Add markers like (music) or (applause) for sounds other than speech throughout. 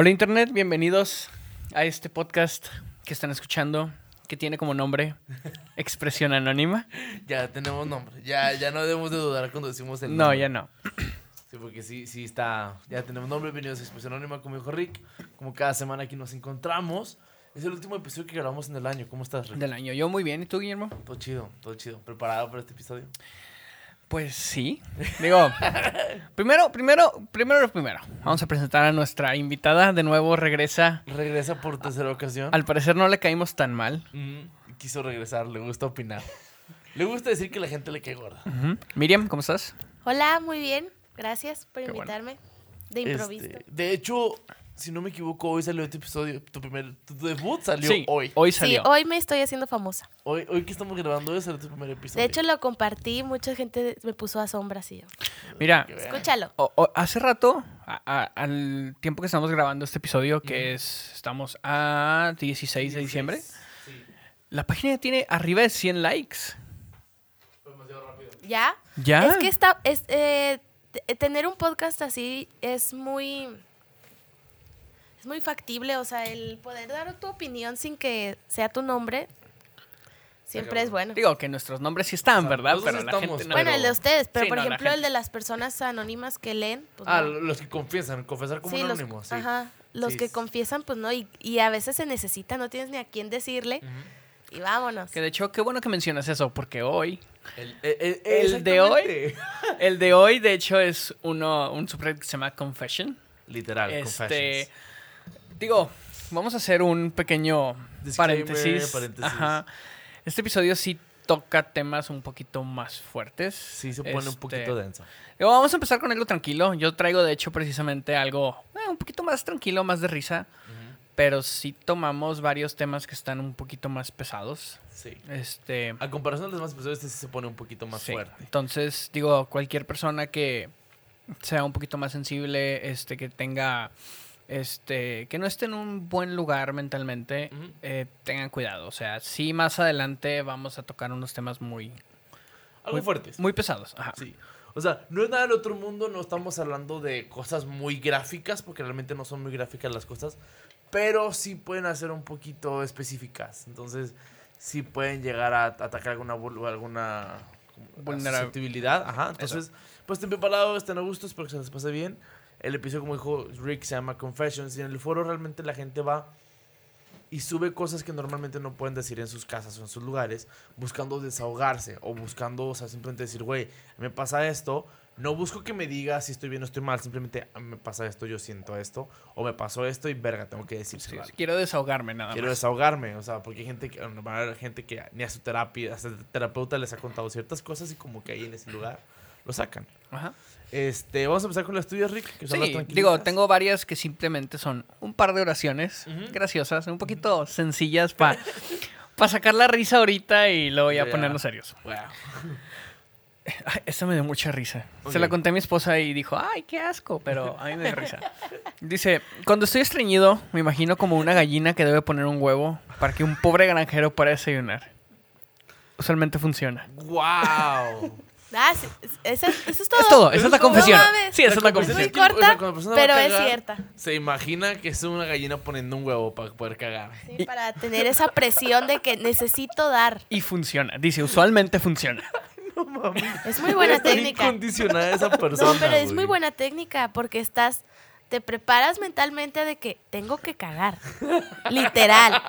Hola Internet, bienvenidos a este podcast que están escuchando, que tiene como nombre (laughs) Expresión Anónima. Ya tenemos nombre. Ya, ya no debemos de dudar cuando decimos el No, nombre. ya no. Sí, porque sí, sí está. Ya tenemos nombre. Bienvenidos a Expresión Anónima, como dijo Rick. Como cada semana aquí nos encontramos. Es el último episodio que grabamos en el año. ¿Cómo estás, Rick? Del año. Yo muy bien, ¿y tú, Guillermo? Todo chido, todo chido. ¿Preparado para este episodio? Pues sí. Digo, (laughs) primero, primero, primero lo primero. Vamos a presentar a nuestra invitada. De nuevo regresa. Regresa por tercera ocasión. Al parecer no le caímos tan mal. Ujú, Quiso regresar, le gusta opinar. Le gusta decir que la gente le cae gorda. Miriam, ¿cómo estás? Hola, muy bien. Gracias por Qué bueno. invitarme. De improviso. Este, de hecho, si no me equivoco, hoy salió este episodio. Tu primer tu debut salió sí, hoy. Hoy sí, salió. hoy me estoy haciendo famosa. hoy. Hoy que estamos grabando, hoy salió tu primer episodio. De hecho, lo compartí. Mucha gente me puso a sombras y yo. Mira. Escúchalo. o- o- hace rato, a- a- al tiempo que estamos grabando este episodio, que es, estamos a 16 de diciembre, Sí. la página tiene arriba de 100 likes. Demasiado rápido. ¿Ya? ¿Ya? Es que está, es, eh, tener un podcast así es muy... Muy factible, o sea, el poder dar tu opinión sin que sea tu nombre siempre es bueno. Digo que nuestros nombres sí están, O sea, ¿verdad? nosotros Pero la estamos, gente no. bueno, el de ustedes, pero Sí, por no, la ejemplo el gente- de las personas anónimas que leen, pues Ah, no. los que confiesan, confesar como Sí, los, anónimos. Sí. ajá, los Sí, que confiesan, pues no, y, y a veces se necesita, no tienes ni a quién decirle, y vámonos. Que de hecho, qué bueno que mencionas eso, porque hoy, El, el- el- El de hoy, exactamente. el de hoy, de hecho, es uno, un subreddit que se llama Confession. Literal, Este, confessions. Digo, vamos a hacer un pequeño paréntesis. paréntesis. Ajá. Este episodio sí toca temas un poquito más fuertes. Sí, se pone un Este, poquito denso. digo, vamos a empezar con algo tranquilo. Yo traigo, de hecho, precisamente algo eh, un poquito más tranquilo, más de risa. Pero sí tomamos varios temas que están un poquito más pesados. Sí. Este. A comparación de los demás episodios, este sí se pone un poquito más Sí. fuerte. Entonces, digo, cualquier persona que sea un poquito más sensible, este, que tenga, este, que no esté en un buen lugar mentalmente, Ujú. eh, tengan cuidado. O sea, sí, más adelante vamos a tocar unos temas muy, Algo muy fuertes. muy pesados. Ajá. Sí. O sea, no es nada del otro mundo, no estamos hablando de cosas muy gráficas, porque realmente no son muy gráficas las cosas, pero sí pueden hacer un poquito específicas. Entonces, sí pueden llegar a atacar alguna, alguna Vulnera- susceptibilidad. Ajá. Entonces, pues estén preparados, estén a gusto, espero que se les pase bien. El episodio, como dijo Rick, se llama Confessions, y en el foro realmente la gente va y sube cosas que normalmente no pueden decir en sus casas o en sus lugares, buscando desahogarse o buscando, o sea, simplemente decir, güey, me pasa esto. No busco que me diga si estoy bien o estoy mal, simplemente "Ah, me pasa esto, yo siento esto, o me pasó esto y verga, tengo que decir Sí, quiero desahogarme nada Quiero más. desahogarme, o sea, porque hay gente que, haber gente que ni a su terapia, a su terapeuta les ha contado ciertas cosas y como que ahí en ese lugar lo sacan. Ajá. Este, vamos a empezar con las tuyas, Rick, que son las Sí, tranquilitas. digo, tengo varias que simplemente son un par de oraciones Ujú. graciosas, un poquito sencillas para sacar la risa ahorita y luego ya ponernos serios. Wow. Esta me dio mucha risa. Se la conté a mi esposa y dijo, ay, qué asco, pero a mí me dio risa. Dice, cuando estoy estreñido, me imagino como una gallina que debe poner un huevo para que un pobre granjero pueda desayunar. Usualmente funciona. Wow. Ah, sí, eso, eso es todo. Es todo, esa es la No confesión. mames. Sí, esa es la confesión Muy es o sea, corta, pero es cierta. Se imagina que es una gallina poniendo un huevo para poder cagar. Sí, para tener esa presión de que necesito dar. Y funciona. Dice, usualmente funciona. (laughs) Es muy buena Está técnica. incondicionada esa persona. No, pero es muy buena técnica porque estás, te preparas mentalmente de que tengo que cagar. Literal.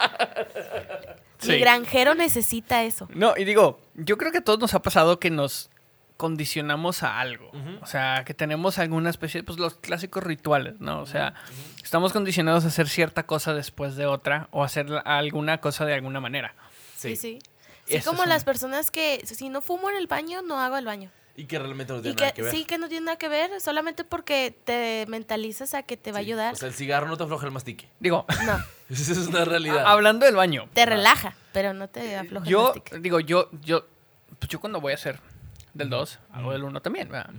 Sí. Mi granjero necesita eso. No, y digo, yo creo que a todos nos ha pasado que nos condicionamos a algo. O sea, que tenemos alguna especie, pues los clásicos rituales, ¿no? O sea, estamos condicionados a hacer cierta cosa después de otra o hacer alguna cosa de alguna manera. Sí, sí. Sí, Eso como es las un- personas que si no fumo en el baño, no hago el baño. Y que realmente no tiene que, nada que ver. sí, que no tiene nada que ver, solamente porque te mentalizas a que te va a Sí. ayudar. O sea, el cigarro no te afloja el mastique. Digo, no, (laughs) Esa es una realidad. (laughs) hablando del baño. te relaja, pero no te afloja el Yo, mastique. digo, yo, yo, pues yo cuando voy a hacer del 2, hago del 1 también, ¿verdad?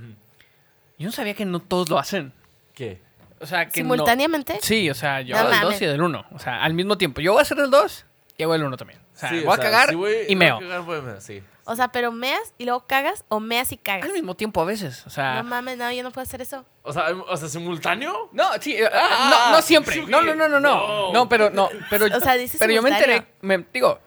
Yo no sabía que no todos lo hacen. ¿Qué? O sea, que no- Simultáneamente. Sí, o sea, yo No hago del 2 mames. y del 1. O sea, al mismo tiempo. Yo voy a hacer del 2 y hago el uno también. O sea, Sí, voy a cagar si voy- y voy a meo. cagar, voy a mear, sí. O sea, pero meas y luego cagas o meas y cagas. Al mismo tiempo a veces. O sea, No mames, no, yo no puedo hacer eso. O sea, o sea, simultáneo. No, sí, eh, Ah, no, no siempre. sí, (laughs) No, no, no, no, no. wow. No, pero no, pero O sea, dices pero yo me simultáneo. enteré, me, digo,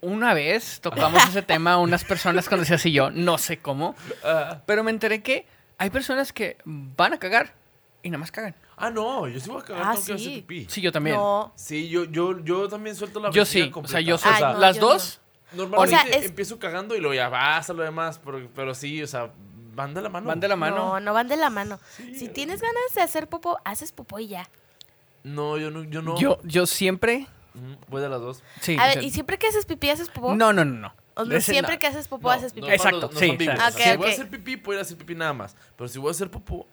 una vez tocamos ese tema unas personas conocidas y yo, no sé cómo, Ah, pero me enteré que hay personas que van a cagar y nada más cagan. ah, no, yo sí voy a cagar, Ah, tengo que hacer sí. pipí. Sí, yo también. No. Sí, yo, yo, yo también suelto la Yo vejiga sí, o completa. sea, yo Ay, suelto no, las yo dos. Normalmente O sea, es- empiezo cagando y luego ya vas a lo demás, pero, pero sí, o sea, van de la mano. Van de la mano. No, no van de la mano. si tienes ganas de hacer popó, haces popó y ya. No, yo no, yo no. Yo, yo siempre, Voy de las dos. sí. A ver, ¿y siempre que haces pipí haces popó? no, no, no, no. O no, Ese siempre no. que haces popó haces pipí. Exacto, sí, si ok, voy a hacer pipí, puedo ir a hacer pipí nada más. Pero si voy a hacer popó,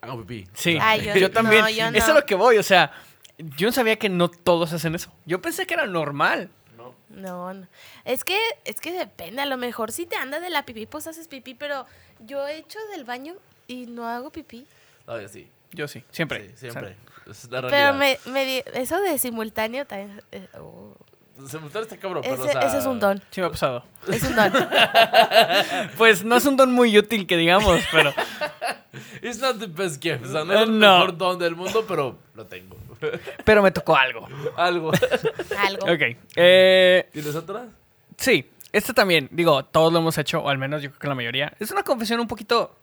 hago pipí. Sí, Ay, yo- yo, también. no, yo Eso es lo que voy, o sea, yo no sabía que no todos hacen eso. Yo pensé que era normal. No. No, no. Es que, es que depende. A lo mejor si te anda de la pipí, pues haces pipí, pero yo he hecho del baño y no hago pipí. No, yo sí. Yo sí, siempre. Sí, siempre. Es la Pero realidad. me, me di- eso de simultáneo también. eh, oh. Simultáneo está cabrón, pero, ese, o sea... ese es un don. Sí me ha pasado. Es un don. (laughs) Pues no es un don muy útil que digamos, pero (laughs) It's not the best gift. O sea, no es el no. mejor don del mundo, pero lo tengo. (laughs) pero me tocó algo. Algo. Algo. Ok. Eh, ¿Tienes otra? sí, este también, digo, todos lo hemos hecho, o al menos yo creo que la mayoría. Es una confesión un poquito...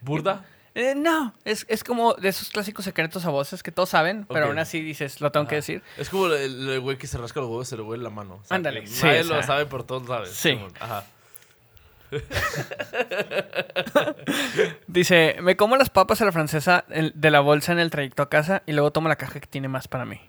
¿Burda? Eh, no, es, es como de esos clásicos secretos a voces que todos saben, pero aún así dices, lo tengo que Ajá. decir. Es como el, el güey que se rasca los huevos y se le huele la mano. O sea, Ándale, sí, Nadie o lo sea. sabe, pero todos saben. Sí. Ajá. (laughs) Dice, me como las papas a la francesa de la bolsa en el trayecto a casa y luego tomo la caja que tiene más para mí.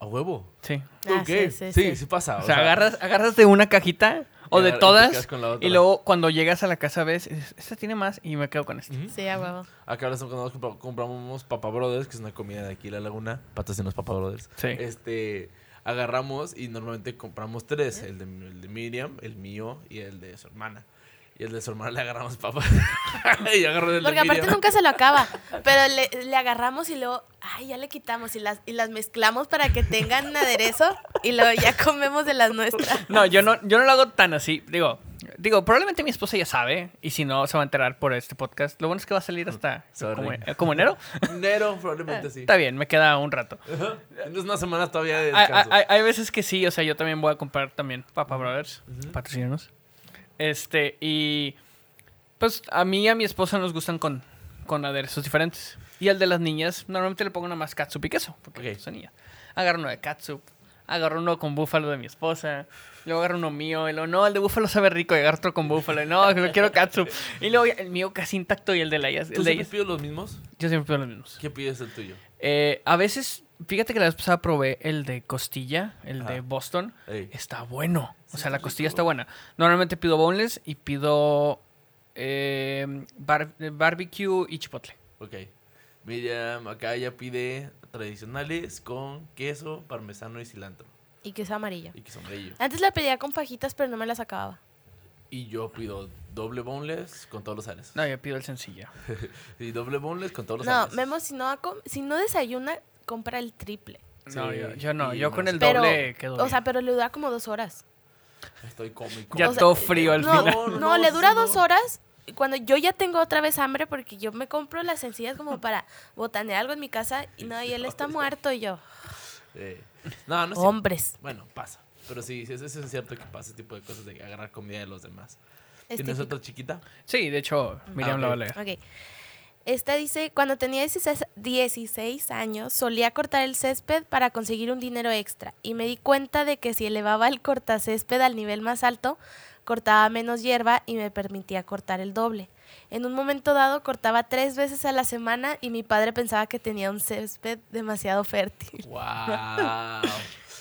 ¿A huevo? Sí. Ah, ok. sí, Sí, sí, sí, pasa. O sea, agarras, agarras de una cajita o de y todas y luego cuando llegas a la casa ves, "Es- esta tiene más y me quedo con esta. Ujú. Sí, a huevo. Acá ahora cuando nos compra- compramos Papa Brothers, que es una comida de aquí en La Laguna. Patrocinos Papa Brothers. Sí. Este, agarramos y normalmente compramos tres. El de, el de Miriam, el mío y el de su hermana. Y el de su hermana le agarramos papas. (laughs) y agarró el de Porque aparte Miriam. nunca se lo acaba. (laughs) Pero le, le agarramos y luego, ay, ya le quitamos y las, y las mezclamos para que tengan aderezo y luego ya comemos de las nuestras. No, yo no, yo no lo hago tan así. Digo, digo, probablemente mi esposa ya sabe y si no se va a enterar por este podcast. Lo bueno es que va a salir hasta (laughs) como, como enero. Enero, probablemente sí. Está bien, me queda un rato. Es una semana todavía de Hay, descanso. hay- hay veces que sí, o sea, yo también voy a comprar también Papa Brothers, patrocínanos. Este, y pues a mí y a mi esposa nos gustan con, con aderezos diferentes. Y al de las niñas, normalmente le pongo nada más catsup y queso, porque Ok. son niñas. Agarro uno de catsup, agarro uno con búfalo de mi esposa, luego agarro uno mío, y luego, no, el de búfalo sabe rico, y agarro otro con búfalo, y no, lo (laughs) quiero catsup. Y luego el mío casi intacto y el de la ellas. ¿Tú siempre pides los mismos? Yo siempre pido los mismos. ¿Qué pides el tuyo? Eh, a veces, fíjate que la vez pasada probé el de costilla, el de. Boston. Ey. Está bueno. O sea, la costilla está buena. Normalmente pido boneless y pido eh, bar- barbecue y chipotle. Ok. Miriam acá ya pide tradicionales con queso, parmesano y cilantro. Y queso amarillo. Y queso amarillo. Antes la pedía con fajitas, pero no me las acababa. Y yo pido doble boneless con todos los sales. No, yo pido el sencillo. (laughs) Y doble boneless con todos los No, sales. Memo, si no, si no desayuna, compra el triple. No, yo, yo no. Yo no con el Pero, doble quedo o sea, pero le dura como dos horas. Estoy cómico. Ya o sea, todo frío al no, final. No, No, le dura dos horas. Cuando yo ya tengo otra vez hambre, porque yo me compro las sencillas como para botanear algo en mi casa, y no, y él está muerto, y yo, Eh, no, no hombres. Bueno, pasa. Pero sí, sí, eso es cierto que pasa ese tipo de cosas de agarrar comida de los demás. Es ¿Tienes típico. otra chiquita? Sí, de hecho, Miriam Ah, lo va a ok. Esta dice, cuando tenía 16, 16 años, solía cortar el césped para conseguir un dinero extra y me di cuenta de que si elevaba el cortacésped al nivel más alto, cortaba menos hierba y me permitía cortar el doble. En un momento dado cortaba tres veces a la semana y mi padre pensaba que tenía un césped demasiado fértil. ¡Wow!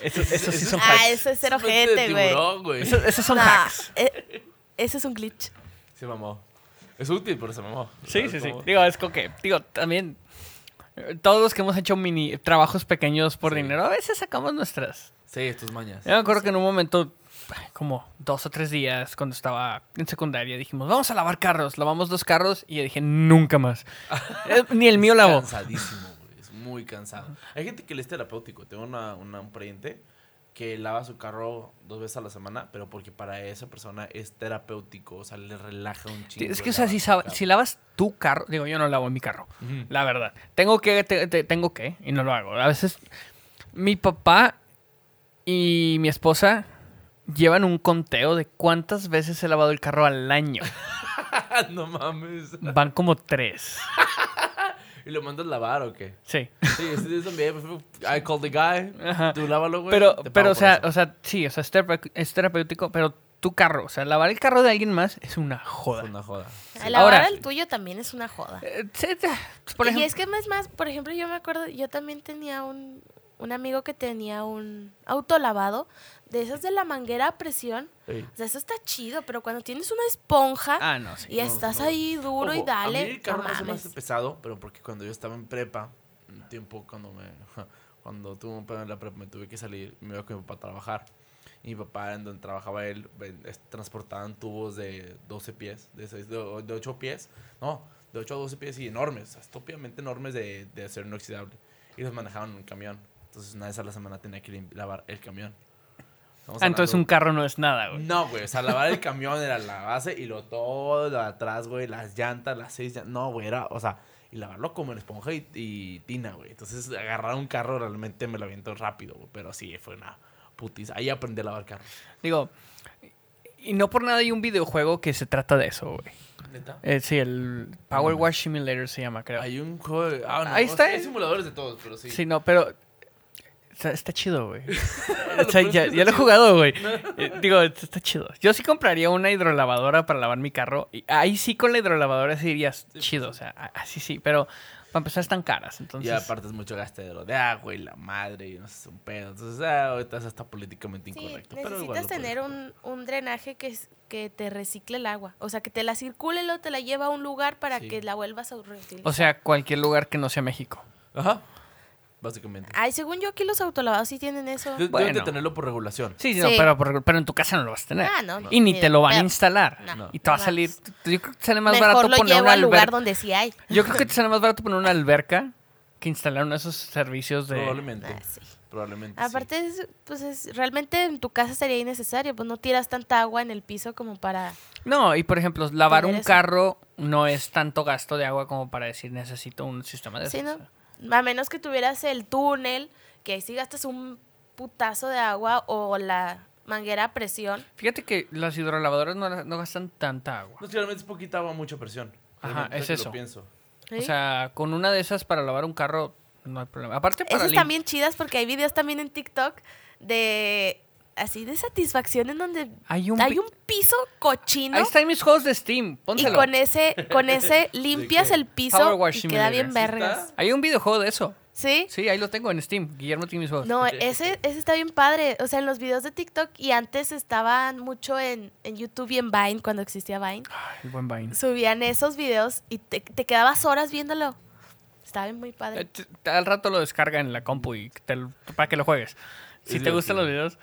Eso, eso sí son Ah, hacks. eso es de ojete, güey. Eso- esos son Nah, hacks. eh, ese es un glitch. Se mamó. Es útil, pero se mamó. Sí, ¿Sabes sí, sí. cómo? Digo, es como que, digo, también eh, todos los que hemos hecho mini trabajos pequeños por Sí. dinero, a veces sacamos nuestras. Sí, tus mañas. Yo me acuerdo que en un momento, como dos o tres días, cuando estaba en secundaria, dijimos, vamos a lavar carros. Lavamos dos carros y yo dije, nunca más. (laughs) Eh, Ni el mío Es lavó. cansadísimo, güey. Es muy cansado. Hay gente que le es terapéutico. Tengo una, una- un pariente que lava su carro dos veces a la semana, pero porque para esa persona es terapéutico, o sea, le relaja un chingo. Es que, o sea, si, lavas tu carro, digo, yo no lavo mi carro, la verdad. Tengo que, te- te- tengo que, y no lo hago. A veces mi papá y mi esposa llevan un conteo de cuántas veces he lavado el carro al año. (laughs) no mames. Van como tres. (laughs) ¿Y lo mandas lavar o qué? Sí. Sí, eso también. I call the guy. Ajá. Tú lávalo, güey. Pero, pero o sea, eso. o sea, sí, o sea, es, terape- es terapéutico, pero tu carro, o sea, lavar el carro de alguien más es una joda. Es una joda. Lavar Ahora- el tuyo también es una joda. Eh, por y ejemplo, es que es más, por ejemplo, yo me acuerdo, yo también tenía un, un amigo que tenía un auto lavado, de esas de la manguera a presión. Sí. O sea, eso está chido, pero cuando tienes una esponja Ah, no, sí. y estás no. ahí duro y dale, A mí el carro no no se me mames. hace pesado, pero porque cuando yo estaba en prepa, un tiempo cuando me (laughs) cuando tuve un pedo en la prepa, me tuve que salir, me iba con mi papá a trabajar. Y mi papá, en donde trabajaba él, transportaban tubos de 12 pies, de, seis- de, o- de 8 pies, no, de 8 a 12 pies y enormes, estúpidamente enormes de, de acero inoxidable. Y los manejaban en un camión. Entonces, una vez a la semana tenía que lavar el camión. Estamos Ah, entonces un carro no es nada, güey. no, güey, o sea, lavar el camión era la base y lo todo lo de atrás, güey, las llantas, las seis llantas. No, güey, era, o sea, y lavarlo como en esponja y, y tina, güey. Entonces, agarrar un carro realmente me lo aviento rápido, güey, pero sí, fue una putiza. Ahí aprendí a lavar carro. Digo, y no por nada hay un videojuego que se trata de eso, güey. ¿Neta? Eh, sí, el Power Wash Simulator se llama, creo. Hay un juego de... Ah, no, Ahí está, Hay eh. simuladores de todos, pero sí. Sí, no, pero está, está chido, güey. (laughs) O sea, es ya, ya lo he jugado, güey. Eh, digo, está chido. Yo sí compraría una hidrolavadora para lavar mi carro. Y ahí sí con la hidrolavadora sí dirías chido, o sea, así sí, pero para empezar están caras, entonces... Y aparte es mucho gastadero de agua y la madre y no sé, es un pedo. Entonces, ah, ahorita eso está políticamente Sí, incorrecto. pero igual necesitas tener un, un drenaje que, es- que te recicle el agua. O sea, que te la circule y luego te la lleva a un lugar para Sí. que la vuelvas a reutilizar. O sea, cualquier lugar que no sea México. Ajá, básicamente. Ay, según yo aquí los autolavados sí tienen eso. De- Deben Bueno. de tenerlo por regulación. Sí, Sí. No, pero, por- pero en tu casa no lo vas a tener. Ah, no. Y ni te lo van a instalar. No, Y te va a salir... Yo creo que sale más Mejor barato lo poner llevo una al lugar alberca. donde sí hay. Yo creo que te sale más barato poner una alberca que instalar uno de esos servicios de... Probablemente. Ah, sí. Probablemente. sí. Aparte, es, pues es, realmente en tu casa sería innecesario, pues no tiras tanta agua en el piso como para... No, y por ejemplo, lavar Tener un eso. carro no es tanto gasto de agua como para decir necesito un sistema de Sí, esos. ¿no? A menos que tuvieras el túnel, que ahí sí gastas un putazo de agua o la manguera a presión. Fíjate que las hidrolavadoras no, no gastan tanta agua. No, realmente es poquita agua, mucha presión. Ajá, es que lo eso. pienso. O sea, con una de esas para lavar un carro no hay problema. Aparte para Esas también chidas porque hay videos también en TikTok de... Así de satisfacción en donde hay un, hay un piso cochino Ahí están mis juegos de Steam. y con ese con ese (laughs) limpias el piso y queda bien. ¿Sí vergas. Hay un videojuego de eso. ¿Sí? Sí, ahí lo tengo en Steam. Guillermo tiene mis juegos. No, ese, ese está bien padre. O sea, en los videos de TikTok y antes estaban mucho en, en YouTube y en Vine, cuando existía Vine. Ay, el buen Vine. Subían esos videos y te, te quedabas horas viéndolo. Estaba bien muy Eh, padre. t- Al rato lo descarga en la compu y te para que lo juegues. Si Es te gustan los videos.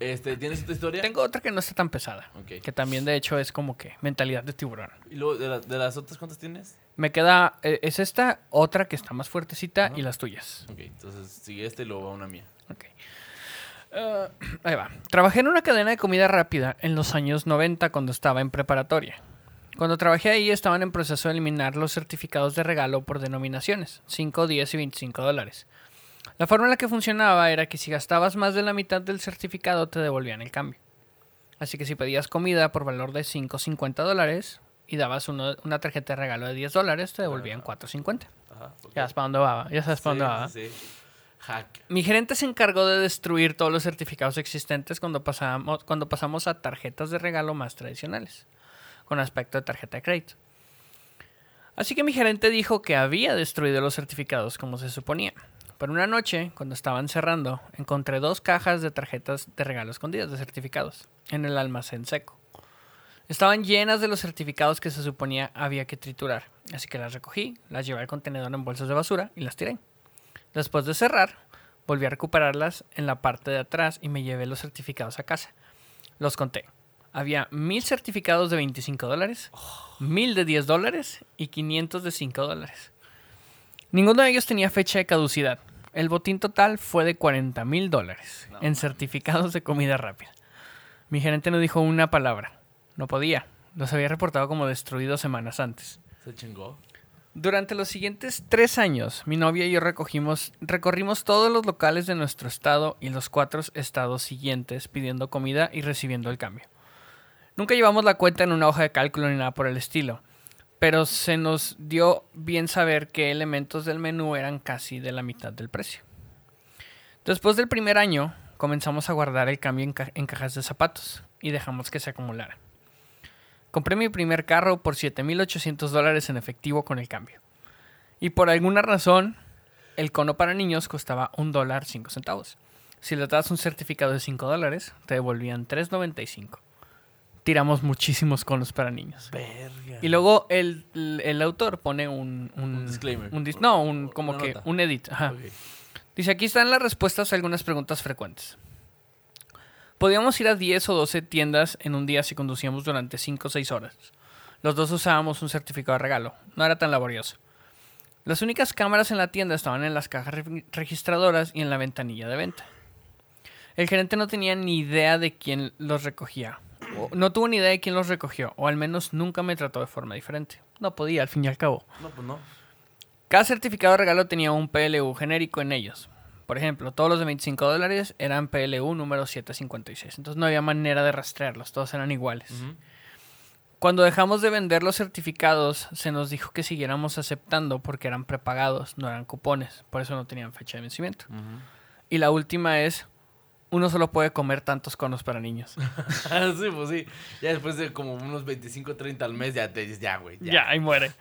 Este, ¿Tienes otra historia? Tengo otra que no está tan pesada. Ok. Que también, de hecho, es como que mentalidad de tiburón. ¿Y luego de, la- de las otras cuántas tienes? Me queda. eh, es esta otra que está más fuertecita Ajá. y las tuyas. Ok, entonces sigue este y luego va una mía. Ok. Eh, (clears throat) ahí va. Trabajé en una cadena de comida rápida en los años 90 cuando estaba en preparatoria. Cuando trabajé ahí estaban en proceso de eliminar los certificados de regalo por denominaciones, 5, 10 y 25 dólares. La forma en la que funcionaba era que si gastabas más de la mitad del certificado te devolvían el cambio. Así que si pedías comida por valor de 5.50 dólares y dabas uno- una tarjeta de regalo de 10 dólares, te devolvían 4.50. Ajá. ok. Ya sabes para dónde va, ya sabes para dónde va. Sí. Hack. Mi gerente se encargó de destruir todos los certificados existentes cuando pasamos, cuando pasamos a tarjetas de regalo más tradicionales, con aspecto de tarjeta de crédito. Así que mi gerente dijo que había destruido los certificados como se suponía. Pero una noche, cuando estaban cerrando, encontré dos cajas de tarjetas de regalo escondidas de certificados en el almacén seco. Estaban llenas de los certificados que se suponía había que triturar, así que las recogí, las llevé al contenedor en bolsas de basura y las tiré. Después de cerrar, volví a recuperarlas en la parte de atrás y me llevé los certificados a casa. Los conté. Había mil certificados de 25 dólares, mil de 10 dólares y 500 de 5 dólares. Ninguno de ellos tenía fecha de caducidad, El botín total fue de 40 mil dólares No, en certificados de comida rápida. Mi gerente no dijo una palabra. No podía. Los había reportado como destruidos semanas antes. Se chingó. Durante los siguientes tres años, mi novia y yo recogimos, recorrimos todos los locales de nuestro estado y los cuatro estados siguientes pidiendo comida y recibiendo el cambio. Nunca llevamos la cuenta en una hoja de cálculo ni nada por el estilo, pero se nos dio bien saber qué elementos del menú eran casi de la mitad del precio. Después del primer año, comenzamos a guardar el cambio en, ca- en cajas de zapatos y dejamos que se acumulara. Compré mi primer carro por 7.800 dólares en efectivo con el cambio. Y por alguna razón, el cono para niños costaba un dólar 5 centavos. Si le das un certificado de 5 dólares, te devolvían 3.95. Tiramos muchísimos conos para niños. Verga. Y luego el, el- autor pone un... Un, Un disclaimer. un dis- no, un, como Una que nota. un edit. Ajá. Dice, aquí están las respuestas a algunas preguntas frecuentes. Podíamos ir a 10 o 12 tiendas en un día si conducíamos durante 5 o 6 horas. Los dos usábamos un certificado de regalo. No era tan laborioso. Las únicas cámaras en la tienda estaban en las cajas re- registradoras y en la ventanilla de venta. El gerente no tenía ni idea de quién los recogía. No tuvo ni idea de quién los recogió, o al menos nunca me trató de forma diferente. No podía, al fin y al cabo. No, pues no. Cada certificado de regalo tenía un PLU genérico en ellos. Por ejemplo, todos los de 25 dólares eran PLU número 756. Entonces no había manera de rastrearlos, todos eran iguales. Cuando dejamos de vender los certificados, se nos dijo que siguiéramos aceptando porque eran prepagados, no eran cupones. Por eso no tenían fecha de vencimiento. Y la última es, uno solo puede comer tantos conos para niños. (laughs) sí, pues sí. Ya después de como unos 25, 30 al mes, ya te dices, ya, güey. Ya. ya, ahí muere.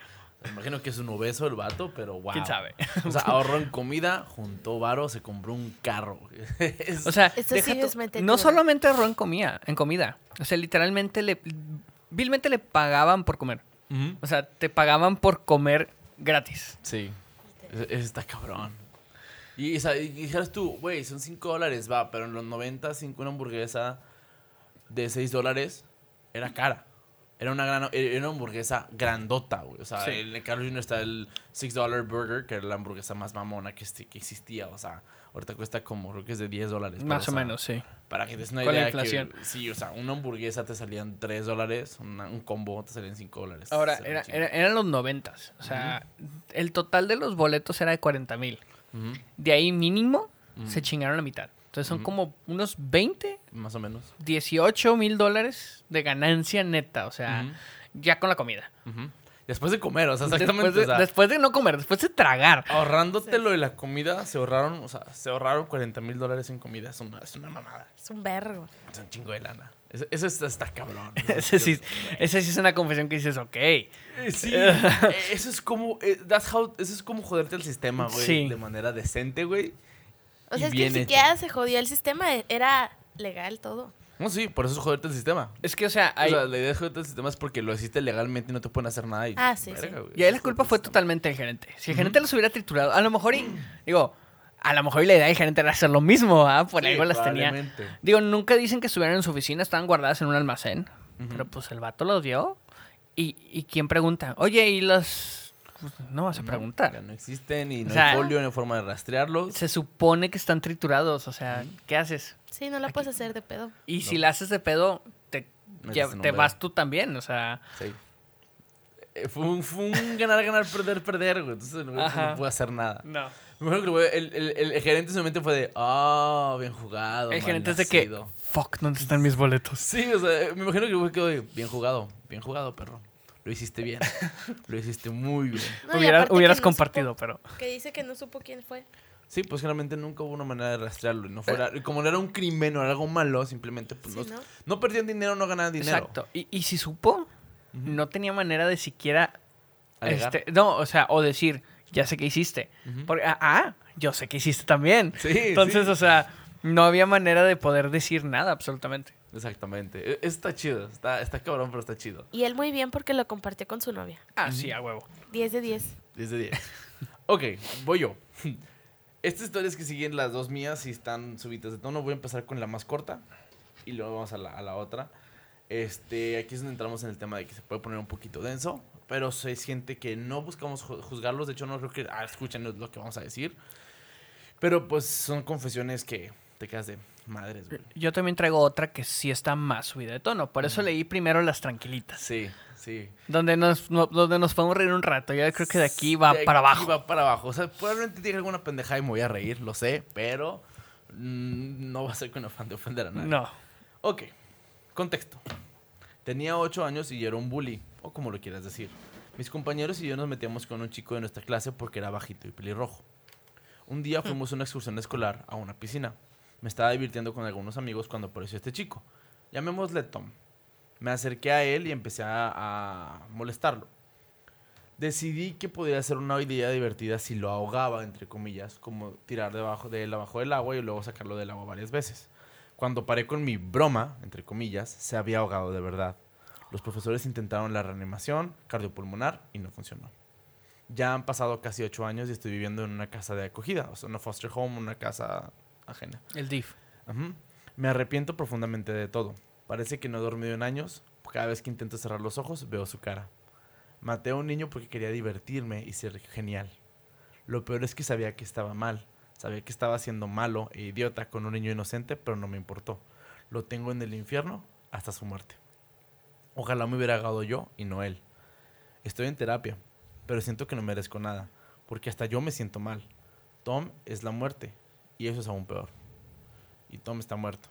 Me imagino que es un obeso el vato, pero wow. ¿Quién sabe? O sea, ahorró en comida, juntó varo, se compró un carro. (laughs) Es- O sea, Esto sí es no solamente ahorró en comida, en comida. O sea, literalmente le vilmente le pagaban por comer. O sea, te pagaban por comer gratis. Sí. Está cabrón. Y, sea, y dijeras tú, güey, son 5 dólares, va, pero en los 90, cinco- una hamburguesa de 6 dólares era cara. Era una gran era una hamburguesa grandota, güey. O sea, Sí. en el Carlos Jr. está el 6 dollar burger, que era la hamburguesa más mamona que, esti- que existía. O sea, ahorita cuesta como, creo que es de 10 dólares. Más o sea, menos, sí. Para que te des una Con la idea. inflación. Que, sí, o sea, una hamburguesa te salían 3 dólares, un combo te salían 5 dólares. Ahora, era- era- eran los noventas. O sea, el total de los boletos era de 40 mil. De ahí mínimo se chingaron la mitad. Entonces son como unos 20, Más o menos. 18 mil dólares de ganancia neta. O sea, ya con la comida. Después de comer, o sea, exactamente. Después de, o sea, después de no comer, después de tragar. ahorrándote lo de la comida, se ahorraron, o sea, se ahorraron 40 mil dólares en comida. Es una, es una mamada. Es un vergo. Es un chingo de lana. Eso, eso está, está cabrón. (laughs) Ese sí, ese sí es una confesión que dices, ok. Eh, Sí, (laughs) eh, eso es como, eh, that's how- eso es como joderte el sistema, güey, Sí. de manera decente, güey. O sea, es que ni siquiera se jodió el sistema, era legal todo. No, sí, por eso es joderte el sistema. Es que, o sea, ahí, O sea, la idea de joderte el sistema es porque lo hiciste legalmente y no te pueden hacer nada. Y, Ah, sí, sí. y ahí la culpa fue sistema. totalmente del gerente. Si el gerente los hubiera triturado, a lo mejor, y, digo, a lo mejor y la idea del gerente era hacer lo mismo, ¿ah? Por Sí, algo las tenía. Digo, nunca dicen que estuvieran en su oficina, estaban guardadas en un almacén. Pero pues el vato los dio. Y, y quién pregunta, oye, ¿y las...? Pues, no vas a preguntar. no existen y O no sea- hay folio, no hay forma de rastrearlos. Se supone que están triturados, o sea, ¿qué haces? Sí, no la puedes hacer de pedo. Y No. si la haces de pedo, te, ya- te vas tú también, o sea... Sí. Eh, Fue un, fue un ganar, ganar, perder, perder, güey. Entonces Ajá. no puede hacer nada. No. Me acuerdo que el, el, el- el gerente en su mente fue de, ah, bien jugado. El gerente es de que, nacido". fuck, ¿dónde están mis boletos? Sí, o sea, me imagino que el güey quedó de, bien jugado, bien jugado, perro. Lo hiciste bien. (laughs) Lo hiciste muy bien. No, Hubiera- hubieras no compartido, supo- pero... Que dice que no supo quién fue. Sí, pues generalmente nunca hubo una manera de rastrearlo. Y no fuera, y como no era un crimen o era algo malo, simplemente pues, Sí, no, ¿no? no perdían dinero, no ganaban dinero. Exacto. Y, y si supo, no tenía manera de siquiera... Este, no, o sea, o decir, ya sé qué hiciste. Porque, ah, ah, yo sé que hiciste también. Sí, Entonces, sí. o sea, no había manera de poder decir nada, absolutamente. Exactamente. E- Está chido. Está, está cabrón, pero está chido. Y él muy bien porque lo compartió con su novia. Ah, sí, a huevo. 10 de 10. 10 de 10. ok, voy yo. Estas historias que siguen las dos mías y están subidas de tono. Voy a empezar con la más corta y luego vamos a la, a la otra. Este, aquí es donde entramos en el tema de que se puede poner un poquito denso, pero se siente que no buscamos ju- juzgarlos. De hecho, no creo que ah, escuchen lo que vamos a decir. Pero pues son confesiones que te quedas de madres, güey. Yo también traigo otra que sí está más subida de tono. Por eso leí primero las tranquilitas. Sí, sí. Donde nos, no- donde nos podemos reír un rato. Yo creo que de aquí va De para aquí abajo. va para abajo. O sea, probablemente diga alguna pendejada y me voy a reír, lo sé, pero mm, no va a ser con afán de ofender a nadie. No. Ok, contexto. Tenía 8 años y yo era un bully, o como lo quieras decir. Mis compañeros y yo nos metíamos con un chico de nuestra clase porque era bajito y pelirrojo. Un día fuimos a una excursión escolar a una piscina. Me estaba divirtiendo con algunos amigos cuando apareció este chico. Llamémosle Tom. Me acerqué a él y empecé a, molestarlo. Decidí que podría ser una idea divertida si lo ahogaba, entre comillas, como tirar debajo de él abajo del agua y luego sacarlo del agua varias veces. Cuando paré con mi broma, entre comillas, se había ahogado de verdad. Los profesores intentaron la reanimación cardiopulmonar y no funcionó. Ya han pasado casi ocho años y estoy viviendo en una casa de acogida, o sea, una foster home, una casa ajena. El DIF. Me arrepiento profundamente de todo. Parece que no he dormido en años. Cada vez que intento cerrar los ojos, veo su cara. Maté a un niño porque quería divertirme y ser genial. Lo peor es que sabía que estaba mal. Sabía que estaba siendo malo e idiota con un niño inocente, pero no me importó. Lo tengo en el infierno hasta su muerte. Ojalá me hubiera ahogado yo y no él. Estoy en terapia, pero siento que no merezco nada, porque hasta yo me siento mal. Tom es la muerte, y eso es aún peor. Y Tom está muerto.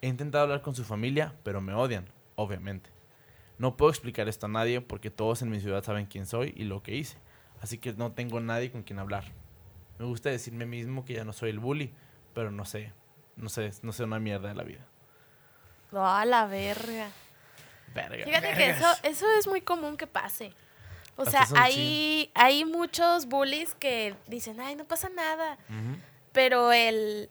He intentado hablar con su familia, pero me odian, obviamente. No puedo explicar esto a nadie porque todos en mi ciudad saben quién soy y lo que hice, así que no tengo nadie con quien hablar. Me gusta decirme mismo que ya no soy el bully, pero no sé, no sé, no sé una mierda de la vida. No, a la verga. Verga. Fíjate que eso, eso es muy común que pase. O Hasta sea, hay, hay muchos bullies que dicen, ay, no pasa nada. Ujú. Pero el...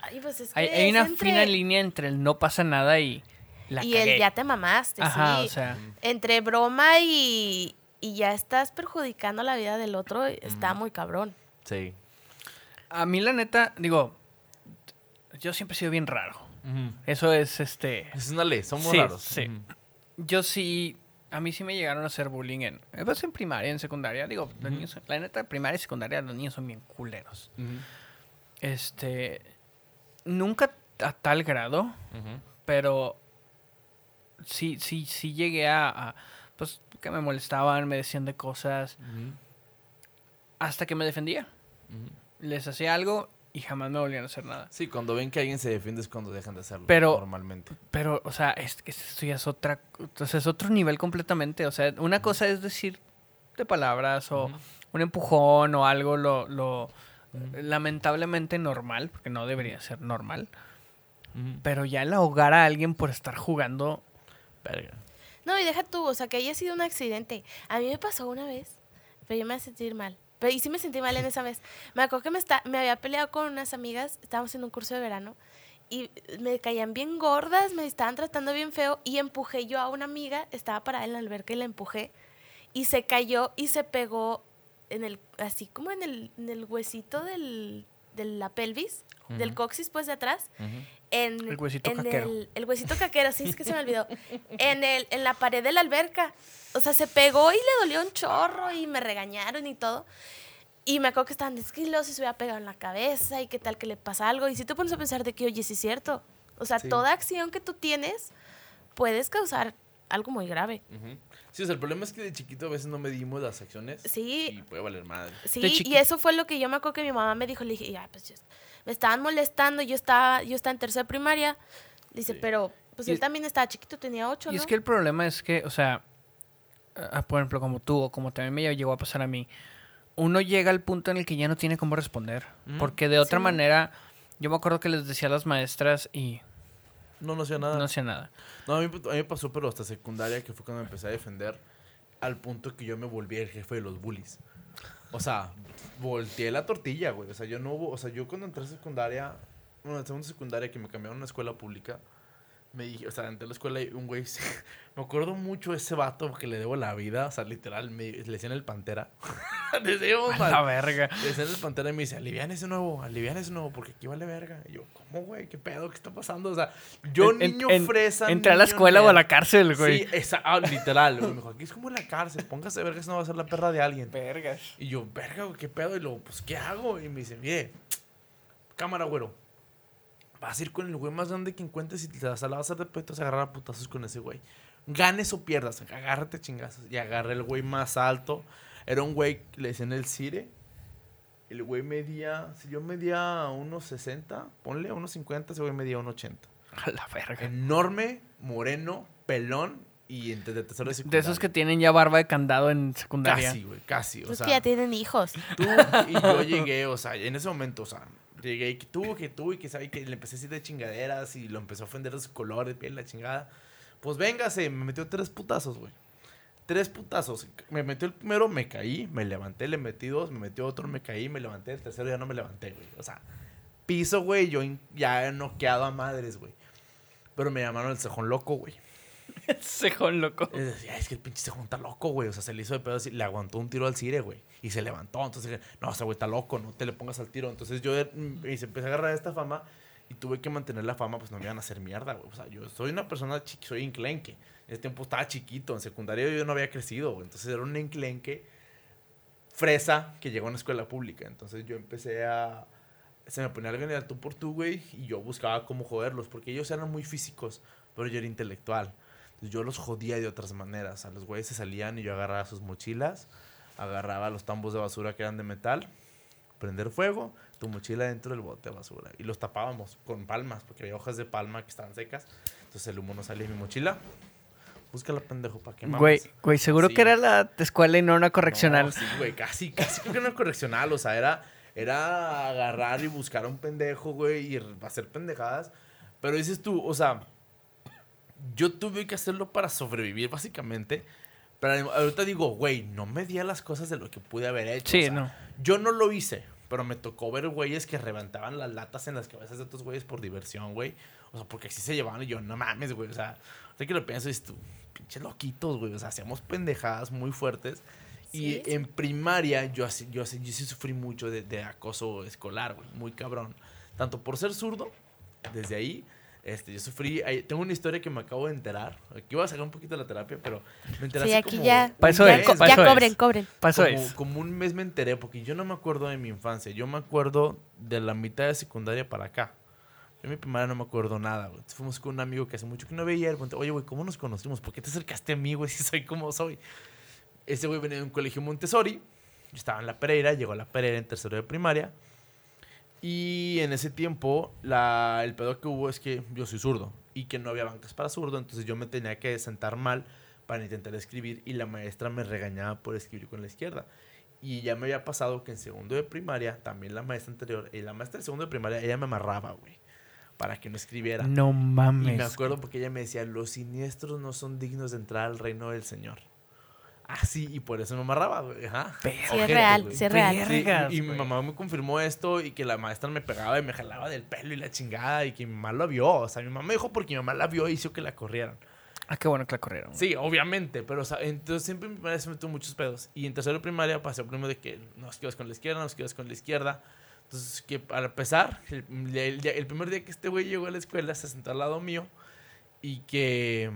Ay, pues es que Hay, hay es una entre- fina línea entre el no pasa nada y la Y cagué. el ya te mamaste, Ajá, sí. o sea. Entre broma y, y ya estás perjudicando la vida del otro, está muy cabrón. Sí. A mí la neta, digo, yo siempre he sido bien raro. Eso es este... Es una ley, somos Sí, raros. sí. Yo sí, a mí sí me llegaron a hacer bullying en, pues en primaria, en secundaria. Digo, los niños, la neta, primaria y secundaria, los niños son bien culeros. Este, nunca a tal grado, pero sí, sí, sí llegué a, a, pues, que me molestaban, me decían de cosas, hasta que me defendía. Les hacía algo y jamás me volvían a hacer nada. Sí, cuando ven que alguien se defiende es cuando dejan de hacerlo. Pero- Normalmente. Pero, o sea, es que esto ya es otra, o sea, es otro nivel completamente. O sea, una cosa es decir de palabras o un empujón o algo lo, lo lamentablemente normal, porque no debería ser normal. Pero ya el ahogar a alguien por estar jugando, Verga. No, y deja tú, o sea, que haya sido un accidente. A mí me pasó una vez, pero yo me sentí mal. Pero y sí me sentí mal en esa vez. Me acuerdo que me, está, me había peleado con unas amigas, estábamos en un curso de verano, y me caían bien gordas, me estaban tratando bien feo, y empujé yo a una amiga, estaba parada en la alberca y la empujé, y se cayó y se pegó en el, así como en el, en el huesito del, de la pelvis, del Ujú. coxis pues de atrás, en El huesito en caquero. El, el huesito caquero, sí, es que se me olvidó. (laughs) En, el, en la pared de la alberca. O sea, se pegó y le dolió un chorro y me regañaron y todo. Y me acuerdo que estaban desquilos y se había pegado en la cabeza y qué tal que le pasa algo. Y si te pones a pensar de que, oye, sí es cierto. O sea, Sí. toda acción que tú tienes puedes causar algo muy grave. Ujú. Sí, o sea, el problema es que de chiquito a veces no medimos las acciones. Sí. Y puede valer madre. Sí, y eso fue lo que yo me acuerdo que mi mamá me dijo. Le dije, ya, pues me estaban molestando. Yo estaba, yo estaba en tercera primaria. Dice, Sí. pero pues Y- él también estaba chiquito, tenía ocho, Y ¿no? es que el problema es que, o sea, ah, por ejemplo, como tú o como también me llegó a pasar a mí, uno llega al punto en el que ya no tiene cómo responder. Ujú. Porque de otra Sí. manera, yo me acuerdo que les decía a las maestras y No, no hacía nada. no hacía nada. No, a mí, a mí me pasó, pero hasta secundaria, que fue cuando me empecé a defender, al punto que yo me volví el jefe de los bullies. O sea, volteé la tortilla, güey. O sea, yo no hubo, o sea, yo cuando entré a secundaria, bueno, en segunda secundaria que me cambiaron a una escuela pública, me dije, o sea, entré a la escuela y un güey, (laughs) me acuerdo mucho de ese vato que le debo la vida, o sea, literal, me, le decían el Pantera. (laughs) Desde íbamos A la verga. Le decían el Pantera y me dice, alivian ese nuevo, alivian ese nuevo, porque aquí vale verga. Y yo, ¿cómo, güey? ¿Qué pedo? ¿Qué está pasando? O sea, yo, En- niño en- fresa. Entré a la escuela o a la cárcel, güey. Sí, esa, ah, literal. güey. Me dijo, aquí es como la cárcel, póngase verga, eso no va a ser la perra de alguien. Vergas. Y yo, verga, güey, ¿qué pedo? Y luego, pues, ¿qué hago? Y me dice, mire, cámara, güero. Vas a ir con el güey más grande que encuentres y te vas a la vas a hacer de pedo, agarrar a putazos con ese güey. Ganes o pierdas, agárrate chingazos. Y agarré el güey más alto. Era un güey le decían el Cire. El güey medía, si yo medía 1.60, ponle 1.50, ese güey medía 1.80. A la verga. Enorme, moreno, pelón y entre de tercero de De esos que tienen ya barba de candado en secundaria. Casi, güey, casi. O sea, que ya tienen hijos. tú y yo llegué, o sea, en ese momento, o sea, llegué y que tú, que tú, y que sabe que le empecé a decir de chingaderas y lo empezó a ofender de su color de piel, la chingada. Pues véngase, me metió tres putazos, güey. Tres putazos. Me metió el primero, me caí, me levanté, le metí dos, me metió otro, me caí, me levanté. El tercero ya no me levanté, güey. O sea, piso, güey, yo ya he noqueado a madres, güey. Pero me llamaron el cejón loco, güey. (laughs) Cejón loco. Es que el pinche cejón está loco, güey. O sea, se le hizo de pedo le aguantó un tiro al cire, güey. Y se levantó. Entonces dije, no, ese güey está loco, no te le pongas al tiro. Entonces yo mm, y se empecé a agarrar esta fama y tuve que mantener la fama, pues no me iban a hacer mierda, güey. O sea, yo soy una persona, soy enclenque. En ese tiempo estaba chiquito, en secundaria yo no había crecido. Entonces era un enclenque fresa que llegó a una escuela pública. Entonces yo empecé a... Se me ponía alguien al tú por tú, güey, y yo buscaba cómo joderlos, porque ellos eran muy físicos, pero yo era intelectual. Yo los jodía de otras maneras. A los güeyes se salían y yo agarraba sus mochilas, agarraba los tambos de basura que eran de metal, prender fuego, tu mochila dentro del bote de basura. Y los tapábamos con palmas, porque había hojas de palma que estaban secas. Entonces el humo no salía de mi mochila. Búscala, pendejo, para que Güey, güey, seguro Sí. que era la escuela y no una correccional. no, sí, güey, casi, casi creo que no era correccional, o sea, era, era agarrar y buscar a un pendejo, güey, y hacer pendejadas. Pero dices tú, o sea, yo tuve que hacerlo para sobrevivir, básicamente. Pero ahorita digo, güey, no me di a las cosas de lo que pude haber hecho. Sí, o sea, no. Yo no lo hice, pero me tocó ver güeyes que reventaban las latas en las cabezas de otros güeyes por diversión, güey. O sea, porque así se llevaban y yo, no mames, güey. O sea, ahorita que lo pienso, es tú, pinches loquitos, güey. O sea, hacíamos pendejadas muy fuertes. Y Sí. en primaria yo, así, yo, así- yo sí sufrí mucho de, de acoso escolar, güey. Muy cabrón. Tanto por ser zurdo, desde ahí, este, yo sufrí... ahí- tengo una historia que me acabo de enterar. Aquí voy a sacar un poquito de la terapia, pero me enteré Sí, aquí como ya. Pa' eso un es, co- pa' ya eso es. cobren, cobren. Pasó como, es. como un mes me enteré, porque yo no me acuerdo de mi infancia. Yo me acuerdo de la mitad de secundaria para acá. Yo en mi primaria no me acuerdo nada, güey. Fuimos con un amigo que hace mucho que no veía. Le pregunté, oye, güey, ¿cómo nos conocimos? ¿Por qué te acercaste a mí, güey, (laughs) si soy como soy? Ese güey venía de un colegio Montessori. Yo estaba en la Pereira, llegó a la Pereira en tercero de primaria. Y en ese tiempo, la, el pedo que hubo es que yo soy zurdo y que no había bancas para zurdo, entonces yo me tenía que sentar mal para intentar escribir y la maestra me regañaba por escribir con la izquierda. Y ya me había pasado que en segundo de primaria, también la maestra anterior, y la maestra de segundo de primaria, ella me amarraba, güey, para que no escribiera. No y mames. me acuerdo porque ella me decía, los siniestros no son dignos de entrar al reino del Señor. Así, y por eso me amarraba, güey. Ajá. Sí, es real, sí es real. Y- mi mamá me confirmó esto y que la maestra me pegaba y me jalaba del pelo y la chingada y que mi mamá lo vio. O sea, mi mamá me dijo porque mi mamá la vio y hizo que la corrieran. Ah, qué bueno que la corrieron. Sí, obviamente, pero o sea, entonces siempre en primaria se metió muchos pedos. Y en tercero de primaria pasé primero de que nos quedas con la izquierda, nos quedas con la izquierda. Entonces, que para empezar, el, el el primer día que este güey llegó a la escuela, se sentó al lado mío y que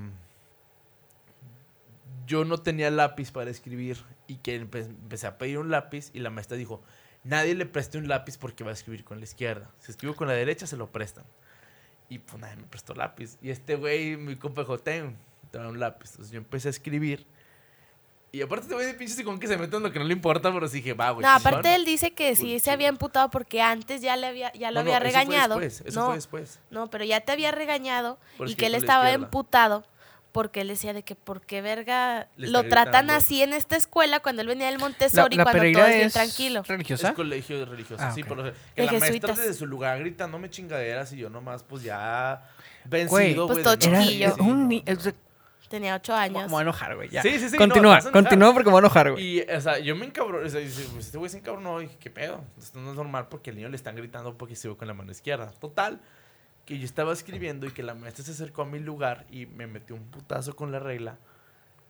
yo no tenía lápiz para escribir y que empe- empecé a pedir un lápiz y la maestra dijo, nadie le preste un lápiz porque va a escribir con la izquierda. Si escribo con la derecha, se lo prestan. Y pues nadie me prestó lápiz. Y este güey, mi compa dijo, ten, te da un lápiz. Entonces yo empecé a escribir. Y aparte este güey de pinche con que se mete en lo que no le importa, pero sí dije, va, güey. No, chingón". aparte él dice que sí se había emputado porque antes ya le había, ya lo No, no, había eso fue regañado. después, eso no, fue después. no, pero ya te había regañado y que él estaba emputado porque él decía de que por qué verga Le lo tratan así en esta escuela cuando él venía del La, Montessori la cuando Pereira todo es bien tranquilo. religiosa. Es colegio religioso, Ah, sí, por lo que De la maestra jesuitas. desde su lugar gritándome chingaderas y yo nomás, pues ya vencido, Güey, pues todo no- Era chiquillo. Sí, un no. ni- (laughs) Tenía ocho Me años. voy a enojar, güey. Ya. Sí, sí, sí, no, Continúa, enojar. continúa porque me voy a enojar, güey. Y, o sea, yo me encabroné. O sea, dice, pues, este güey se encabronó. Y dije, ¿qué pedo? Esto no es normal porque el niño le están gritando porque sigo con la mano izquierda. Total. Que yo estaba escribiendo y que la maestra se acercó a mi lugar y me metió un putazo con la regla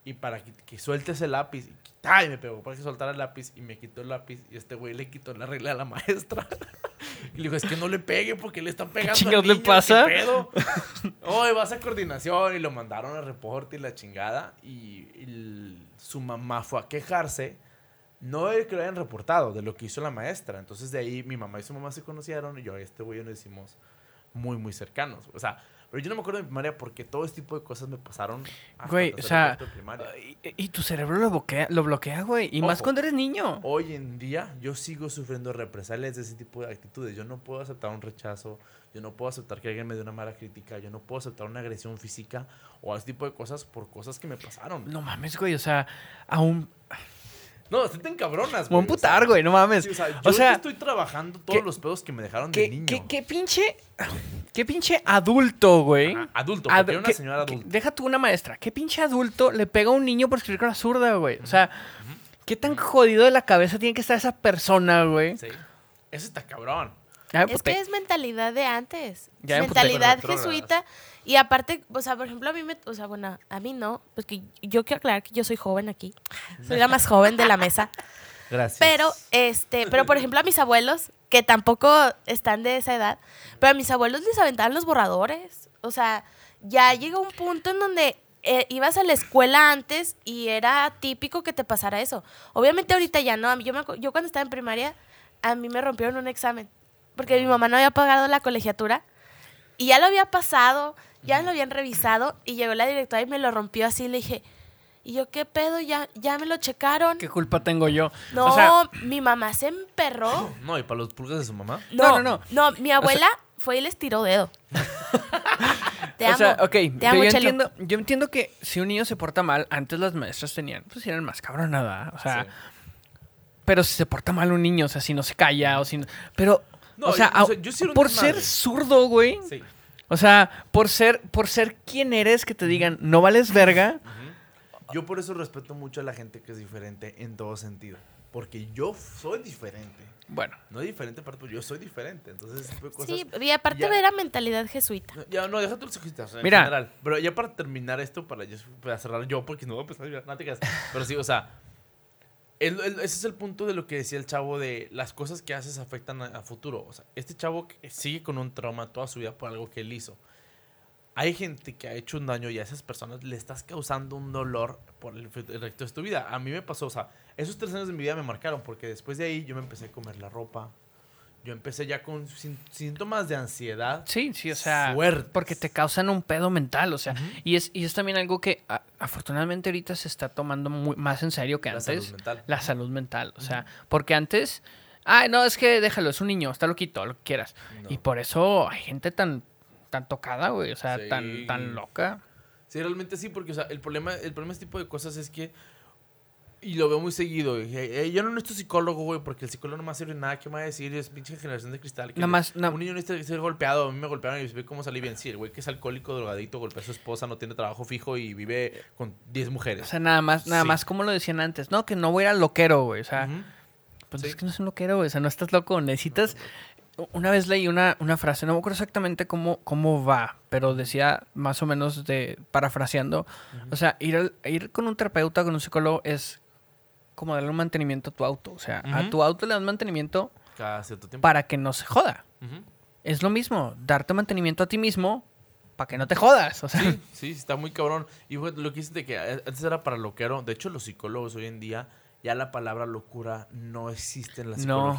y para que, que sueltes el lápiz, y, ¡ay! me pegó para que soltara el lápiz y me quitó el lápiz y este güey le quitó la regla a la maestra. (laughs) y le dijo, es que no le pegue porque le están pegando. al chingados le niño, pasa? ¿qué pedo?". (laughs) Oye, vas a coordinación y lo mandaron a reporte y la chingada y, el- su mamá fue a quejarse. No de que lo hayan reportado, de lo que hizo la maestra. Entonces de ahí mi mamá y su mamá se conocieron y yo y este güey nos hicimos muy, muy cercanos. O sea, pero yo no me acuerdo de mi primaria porque todo este tipo de cosas me pasaron hasta Güey, o sea. Y, y tu cerebro lo bloquea, lo bloquea, güey. Y más cuando eres niño. Hoy en día yo sigo sufriendo represalias de ese tipo de actitudes. Yo no puedo aceptar un rechazo, yo no puedo aceptar que alguien me dé una mala crítica, yo no puedo aceptar una agresión física o ese tipo de cosas por cosas que me pasaron. No mames, güey. O sea, aún. No, están tan cabronas, güey, emputar, güey. No mames. sí, o sea, yo o sea, estoy trabajando todos ¿qué- los pedos que me dejaron de ¿qué, niño. qué, qué pinche. Qué pinche adulto, güey. Ajá, adulto, Ad- porque era una que- señora que- adulta. deja tú una maestra. ¿Qué pinche adulto le pega a un niño por escribir con la zurda, güey? O sea, ¿qué tan jodido de la cabeza tiene que estar esa persona, güey? Sí. Eso está cabrón. Es que es mentalidad de antes. Ya mentalidad jesuita. Y aparte, o sea, por ejemplo, a mí me. O sea, bueno, a mí no. Porque yo quiero aclarar que yo soy joven aquí. Soy la más joven de la mesa. (laughs) Gracias. Pero, este, pero por ejemplo, a mis abuelos, que tampoco están de esa edad, pero a mis abuelos les aventaban los borradores. O sea, ya llega un punto en donde eh, ibas a la escuela antes y era típico que te pasara eso. Obviamente ahorita ya no. A mí, yo, me yo cuando estaba en primaria, a mí me rompieron un examen. Porque mi mamá no había pagado la colegiatura. Y ya lo había pasado, ya lo habían revisado. Y llegó la directora y me lo rompió así. Le dije, ¿y yo qué pedo? Ya, ya me lo checaron. ¿Qué culpa tengo yo? No, O sea, mi mamá se emperró. No, y para los pulgas de su mamá. No, No, no, no, mi abuela fue y les tiró dedo. (laughs) Te amo. o sea, ok, Te yo, amo, yo Chelo. entiendo, yo entiendo que si un niño se porta mal, antes las maestras tenían, pues eran más cabronadas, O sea, Sí. pero si se porta mal un niño, o sea, si no se calla o si no. Pero, No, o sea, yo- o sea, a- yo sí por ser zurdo, güey. Sí. O sea, por ser, por ser quien eres, que te digan, no vales verga. Yo por eso respeto mucho a la gente que es diferente en todo sentido. Porque yo soy diferente. Bueno, No diferente, pero yo soy diferente. Entonces, de cosas. Sí, y aparte ya- era mentalidad jesuita. No, Ya, no, déjate los en Mira. general. Pero ya para terminar esto, para, ya- para cerrar yo, porque no voy a empezar a. Pero sí, o sea, ese es el punto de lo que decía el chavo de las cosas que haces afectan a, futuro. O sea, este chavo sigue con un trauma toda su vida por algo que él hizo. Hay gente que ha hecho un daño y a esas personas le estás causando un dolor por el, el resto de tu vida. A mí me pasó, o sea, esos tres años de mi vida me marcaron porque después de ahí yo me empecé a comer la ropa. Yo empecé ya con síntomas de ansiedad. sí, sí, o sea, Fuertes. porque te causan un pedo mental, o sea, y es y es también algo que a- afortunadamente ahorita se está tomando muy, más en serio que La antes. salud mental. La salud mental, o sea, porque antes, ay, no, es que déjalo, es un niño, está loquito, lo que quieras. No. Y por eso hay gente tan tan tocada, güey, o sea, Sí. tan tan loca. Sí, realmente sí, porque o sea, el problema, el problema de este tipo de cosas es que, y lo veo muy seguido, y, eh, yo no necesito psicólogo, güey, porque el psicólogo no me sirve nada, ¿qué me va a decir? Es pinche generación de cristal. que Nada más, na- Un niño necesita ser golpeado, a mí me golpearon y ve cómo salí bien. Sí, el güey que es alcohólico, drogadicto, golpea a su esposa, no tiene trabajo fijo y vive con 10 o mujeres. sea, nada más, nada Sí. más como lo decían antes, no, que no voy a ir al loquero, güey, o sea, pues Sí. es que no es un loquero, güey, o sea, no estás loco, necesitas una vez leí una, una frase, no me acuerdo exactamente cómo, cómo va, pero decía más o menos de parafraseando, o sea, ir, al- ir con un terapeuta, con un psicólogo es como darle un mantenimiento a tu auto, o sea, a tu auto le das mantenimiento Cada cierto tiempo. para que no se joda. Es lo mismo, darte mantenimiento a ti mismo para que no te jodas, o sea, Sí, sí, está muy cabrón. Y güey, lo que dices de que antes era para loquero. De hecho, los psicólogos hoy en día, ya la palabra locura no existe en la No.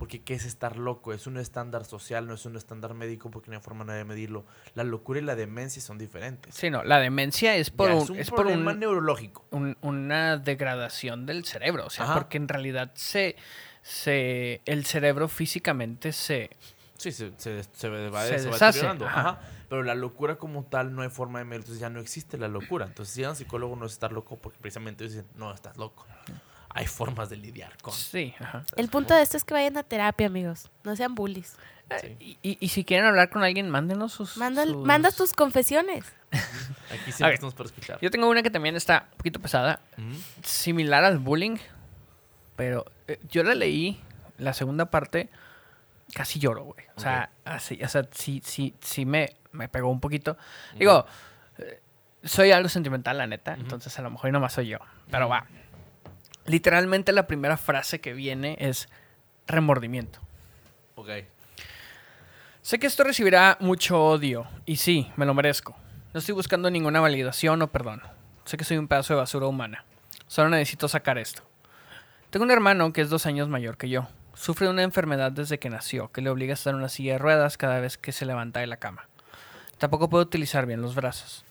Porque ¿qué es estar loco? Es un estándar social, no es un estándar médico porque no hay forma de medirlo. La locura y la demencia son diferentes. sí, no, la demencia es por Ya, un, es un es por problema un, neurológico. un- una degradación del cerebro, o sea, Ajá. porque en realidad se, se, el cerebro físicamente se, Sí, se, se, se va, Se va ajá. Ajá. Pero la locura como tal no hay forma de medir. Entonces ya no existe la locura. Entonces si a un psicólogo no es estar loco porque precisamente dicen, no, estás loco. Hay formas de lidiar con. sí, ajá. El punto de esto es que vayan a terapia, amigos. No sean bullies. Sí. Y, y- y si quieren hablar con alguien, mándenos sus... Manda, sus- manda tus confesiones. (laughs) Aquí siempre estamos para escuchar. Yo tengo una que también está un poquito pesada, similar al bullying, pero eh, yo la leí, la segunda parte, casi lloro, güey. O sea, así, o sea, sí, sí, sí me, me pegó un poquito. Digo, eh, soy algo sentimental, la neta, entonces a lo mejor nomás soy yo. Pero va. Literalmente la primera frase que viene es remordimiento. Ok. Sé que esto recibirá mucho odio, y sí, me lo merezco. No estoy buscando ninguna validación o perdón. Sé que soy un pedazo de basura humana. Solo necesito sacar esto. Tengo un hermano que es dos años mayor que yo. Sufre de una enfermedad desde que nació, que le obliga a estar en una silla de ruedas cada vez que se levanta de la cama. Tampoco puede utilizar bien los brazos.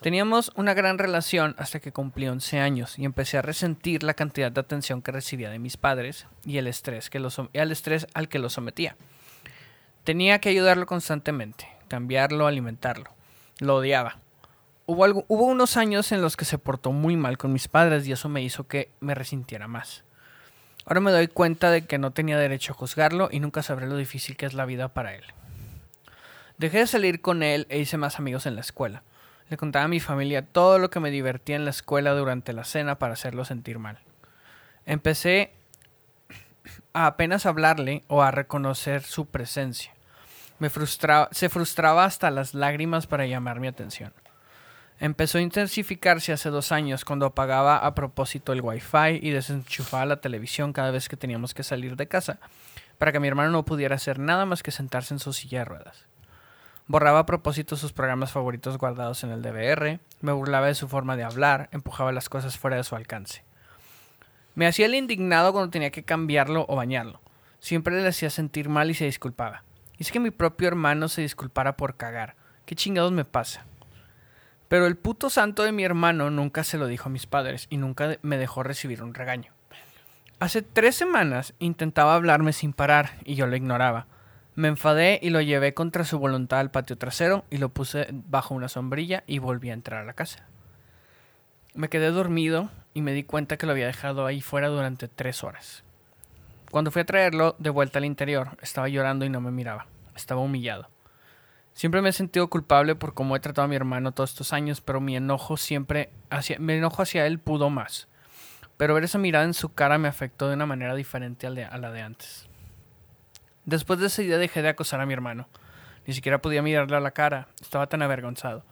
Teníamos una gran relación hasta que cumplí 11 años y empecé a resentir la cantidad de atención que recibía de mis padres y el estrés, que lo som- y al estrés al que lo sometía. Tenía que ayudarlo constantemente, cambiarlo, alimentarlo. Lo odiaba. Hubo, hubo unos años en los que se portó muy mal con mis padres y eso me hizo que me resintiera más. Ahora me doy cuenta de que no tenía derecho a juzgarlo y nunca sabré lo difícil que es la vida para él. Dejé de salir con él e hice más amigos en la escuela. Le contaba a mi familia todo lo que me divertía en la escuela durante la cena para hacerlo sentir mal. Empecé a apenas hablarle o a reconocer su presencia. Me frustraba, se frustraba hasta las lágrimas para llamar mi atención. Empezó a intensificarse hace dos años cuando apagaba a propósito el wifi y desenchufaba la televisión cada vez que teníamos que salir de casa, para que mi hermano no pudiera hacer nada más que sentarse en su silla de ruedas. Borraba a propósito sus programas favoritos guardados en el DVR, me burlaba de su forma de hablar, empujaba las cosas fuera de su alcance. Me hacía el indignado cuando tenía que cambiarlo o bañarlo. Siempre le hacía sentir mal y se disculpaba. Hice que mi propio hermano se disculpara por cagar. ¿Qué chingados me pasa? Pero el puto santo de mi hermano nunca se lo dijo a mis padres y nunca me dejó recibir un regaño. Hace tres semanas intentaba hablarme sin parar y yo lo ignoraba. Me enfadé y lo llevé contra su voluntad al patio trasero y lo puse bajo una sombrilla y volví a entrar a la casa. Me quedé dormido y me di cuenta que lo había dejado ahí fuera durante tres horas. Cuando fui a traerlo de vuelta al interior, estaba llorando y no me miraba. Estaba humillado. Siempre me he sentido culpable por cómo he tratado a mi hermano todos estos años, pero mi enojo siempre hacia, mi enojo hacia él pudo más. Pero ver esa mirada en su cara me afectó de una manera diferente a la de antes. Después de ese día dejé de acosar a mi hermano. Ni siquiera podía mirarle a la cara, estaba tan avergonzado.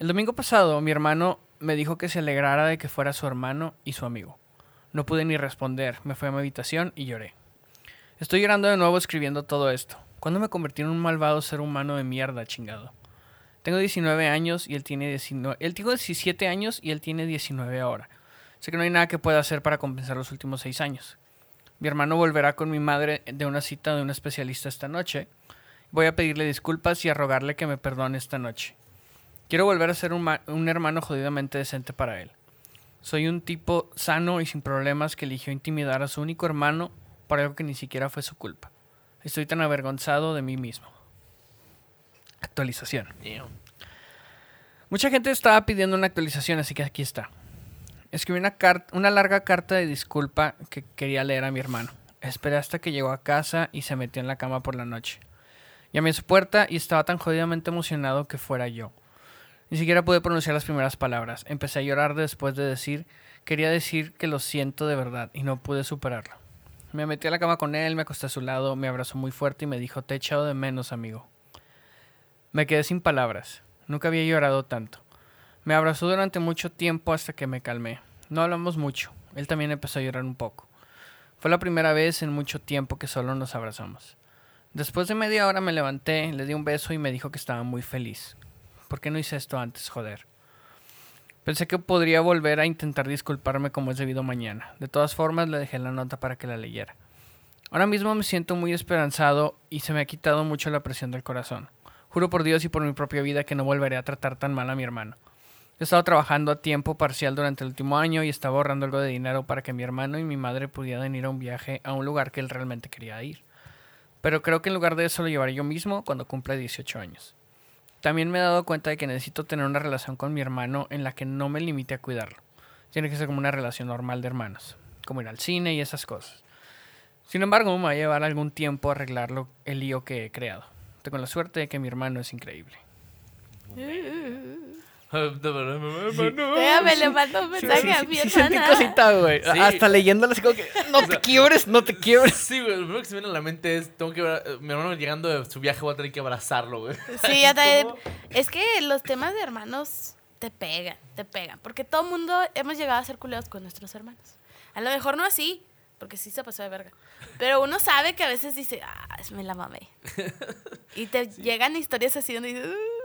El domingo pasado mi hermano me dijo que se alegrara de que fuera su hermano y su amigo. No pude ni responder, me fui a mi habitación y lloré. Estoy llorando de nuevo escribiendo todo esto. ¿Cuándo me convertí en un malvado ser humano de mierda, chingado? Tengo 19 años y él tiene 19. Él tiene 17 años y él tiene 19 ahora. Sé que no hay nada que pueda hacer para compensar los últimos 6 años. Mi hermano volverá con mi madre de una cita de un especialista esta noche. Voy a pedirle disculpas y a rogarle que me perdone esta noche. Quiero volver a ser un, ma- un hermano jodidamente decente para él. Soy un tipo sano y sin problemas que eligió intimidar a su único hermano por algo que ni siquiera fue su culpa. Estoy tan avergonzado de mí mismo. Actualización. Mucha gente estaba pidiendo una actualización, así que aquí está. Escribí una, una larga carta de disculpa que quería leer a mi hermano. Esperé hasta que llegó a casa y se metió en la cama por la noche. Llamé a su puerta y estaba tan jodidamente emocionado que fuera yo. Ni siquiera pude pronunciar las primeras palabras. Empecé a llorar después de decir, quería decir que lo siento de verdad y no pude superarlo. Me metí a la cama con él, me acosté a su lado, me abrazó muy fuerte y me dijo, te he echado de menos, amigo. Me quedé sin palabras. Nunca había llorado tanto. Me abrazó durante mucho tiempo hasta que me calmé. No hablamos mucho. Él también empezó a llorar un poco. Fue la primera vez en mucho tiempo que solo nos abrazamos. Después de media hora me levanté, le di un beso y me dijo que estaba muy feliz. ¿Por qué no hice esto antes, joder? Pensé que podría volver a intentar disculparme como es debido mañana. De todas formas, le dejé la nota para que la leyera. Ahora mismo me siento muy esperanzado y se me ha quitado mucho la presión del corazón. Juro por Dios y por mi propia vida que no volveré a tratar tan mal a mi hermano. He estado trabajando a tiempo parcial durante el último año y estaba ahorrando algo de dinero para que mi hermano y mi madre pudieran ir a un viaje a un lugar que él realmente quería ir. Pero creo que en lugar de eso lo llevaré yo mismo cuando cumpla 18 años. También me he dado cuenta de que necesito tener una relación con mi hermano en la que no me limite a cuidarlo. Tiene que ser como una relación normal de hermanos, como ir al cine y esas cosas. Sin embargo, me va a llevar algún tiempo arreglarlo el lío que he creado. Tengo la suerte de que mi hermano es increíble. Déjame, le mando un mensaje sí, a mi sí sentí hermana. cosita, güey. Sí. Hasta leyéndola así como que, no te (laughs) quiebres, no te quiebres. Sí, güey, lo primero que se viene a la mente es, tengo que ver, mi hermano llegando de su viaje voy a tener que abrazarlo, güey. Sí, ya te- (laughs) es que los temas de hermanos te pegan, te pegan. Porque todo el mundo hemos llegado a ser culeros con nuestros hermanos. A lo mejor no así, porque sí se pasó de verga. Pero uno sabe que a veces dice, ah, me la mamé. (laughs) Y te llegan historias así donde dices, "Uh".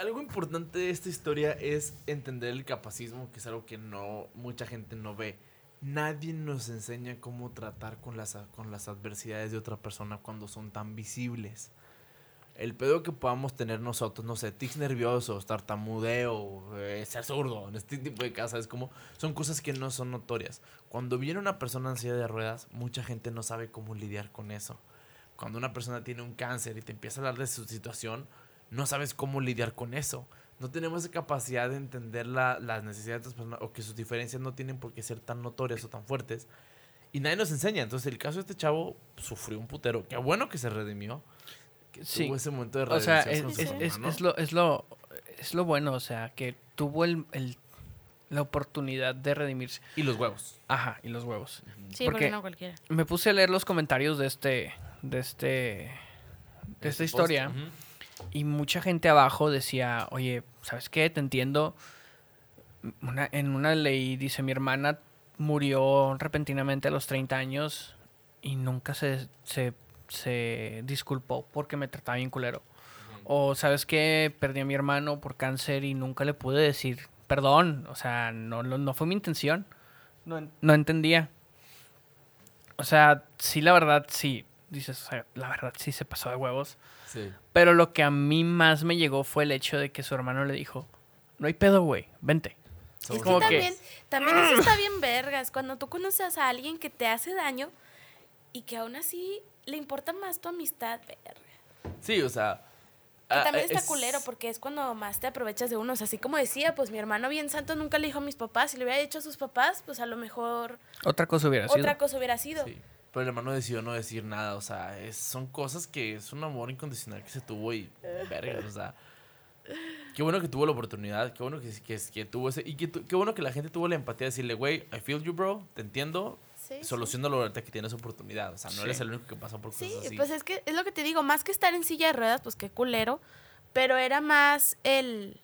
Algo importante de esta historia es entender el capacismo, que es algo que no mucha gente no ve. Nadie nos enseña cómo tratar con las, con las adversidades de otra persona cuando son tan visibles. El pedo que podamos tener nosotros, no sé, tics nerviosos, tartamudeo, eh, ser zurdo, en este tipo de cosas, es como, son cosas que no son notorias. Cuando viene una persona en silla de ruedas, mucha gente no sabe cómo lidiar con eso. Cuando una persona tiene un cáncer y te empieza a hablar de su situación, no sabes cómo lidiar con eso. No tenemos esa capacidad de entender la- las necesidades de otras personas o que sus diferencias no tienen por qué ser tan notorias o tan fuertes. Y nadie nos enseña. Entonces, el caso de este chavo sufrió un putero. Qué bueno que se redimió. Que Sí. tuvo ese momento de O sea, redención es, con es- su es- hermano. es lo, es, lo, es lo bueno, o sea, que tuvo el, el- la oportunidad de redimirse. Y los huevos. Ajá, y los huevos. Sí, Porque- porque no cualquiera. Me puse a leer los comentarios de este, de este, de esta Este historia. Y mucha gente abajo decía, oye, ¿sabes qué? Te entiendo. Una- en una ley dice, mi hermana murió repentinamente a los 30 años y nunca se, se, se disculpó porque me trataba bien culero. O, ¿sabes qué? Perdí a mi hermano por cáncer y nunca le pude decir perdón. O sea, no, no, no fue mi intención. No, no entendía. O sea, sí, la verdad, sí. Dices, o sea, la verdad, sí se pasó de huevos. Sí. Pero lo que a mí más me llegó fue el hecho de que su hermano le dijo, no hay pedo, güey, vente. Somos como que- también, también eso está bien vergas. Cuando tú conoces a alguien que te hace daño y que aún así le importa más tu amistad, verga. Sí, o sea. Que ah, también está es- culero porque es cuando más te aprovechas de uno. O sea, así como decía, pues mi hermano bien santo nunca le dijo a mis papás. Si le hubiera dicho a sus papás, pues a lo mejor Otra cosa hubiera sido. otra cosa hubiera sido. Sí. Pero el hermano decidió no decir nada, o sea, es- son cosas que es un amor incondicional que se tuvo y (laughs) verga, o sea. Qué bueno que tuvo la oportunidad, qué bueno que, que, que tuvo ese. Y que qué bueno que la gente tuvo la empatía de decirle, güey, I feel you, bro, te entiendo, Sí, sí. solucionalo ahorita que tienes oportunidad. O sea, no Sí. eres el único que pasó por cosas Sí, así. pues es que es lo que te digo, más que estar en silla de ruedas, pues qué culero, pero era más el,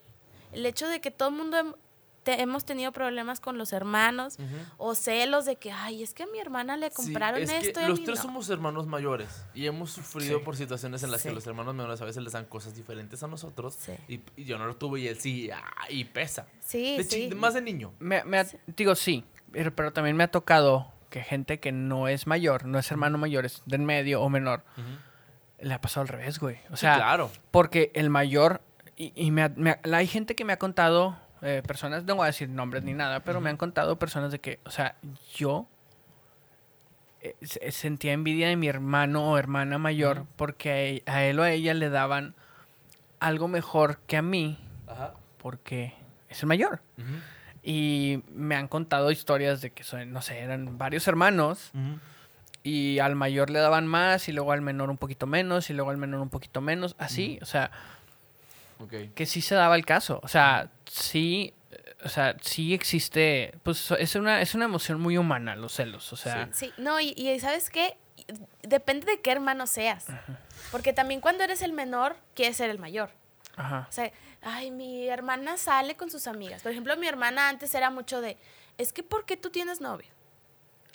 el hecho de que todo el mundo hem- te- hemos tenido problemas con los hermanos o celos de que, ay, es que a mi hermana le Sí, compraron que esto a los mí tres no". somos hermanos mayores y hemos sufrido Sí. por situaciones en las Sí. que los hermanos menores a veces les dan cosas diferentes a nosotros Sí. y, y yo no lo tuve y él sí ah, y pesa. Sí, De sí. más de niño. Me, me ha- Digo, sí, pero, pero también me ha tocado que gente que no es mayor, no es hermano mayor, es de en medio o menor, le ha pasado al revés, güey. O Sí, sea, claro. porque el mayor, y, y me ha- me hay gente que me ha contado, eh, personas, no voy a decir nombres ni nada, pero me han contado personas de que, o sea, yo eh, se- sentía envidia de mi hermano o hermana mayor porque a, e- a él o a ella le daban algo mejor que a mí Ajá. porque es el mayor. Y me han contado historias de que son, no sé, eran varios hermanos y al mayor le daban más y luego al menor un poquito menos y luego al menor un poquito menos, así, o sea, Que sí se daba el caso, o sea, sí, o sea, sí existe, pues es una, es una emoción muy humana los celos, o sea, Sí, no, y, y ¿sabes qué? Depende de qué hermano seas. Porque también cuando eres el menor, quieres ser el mayor. ajá, O sea, ay, mi hermana sale con sus amigas. Por ejemplo, mi hermana antes era mucho de, es que ¿por qué tú tienes novio?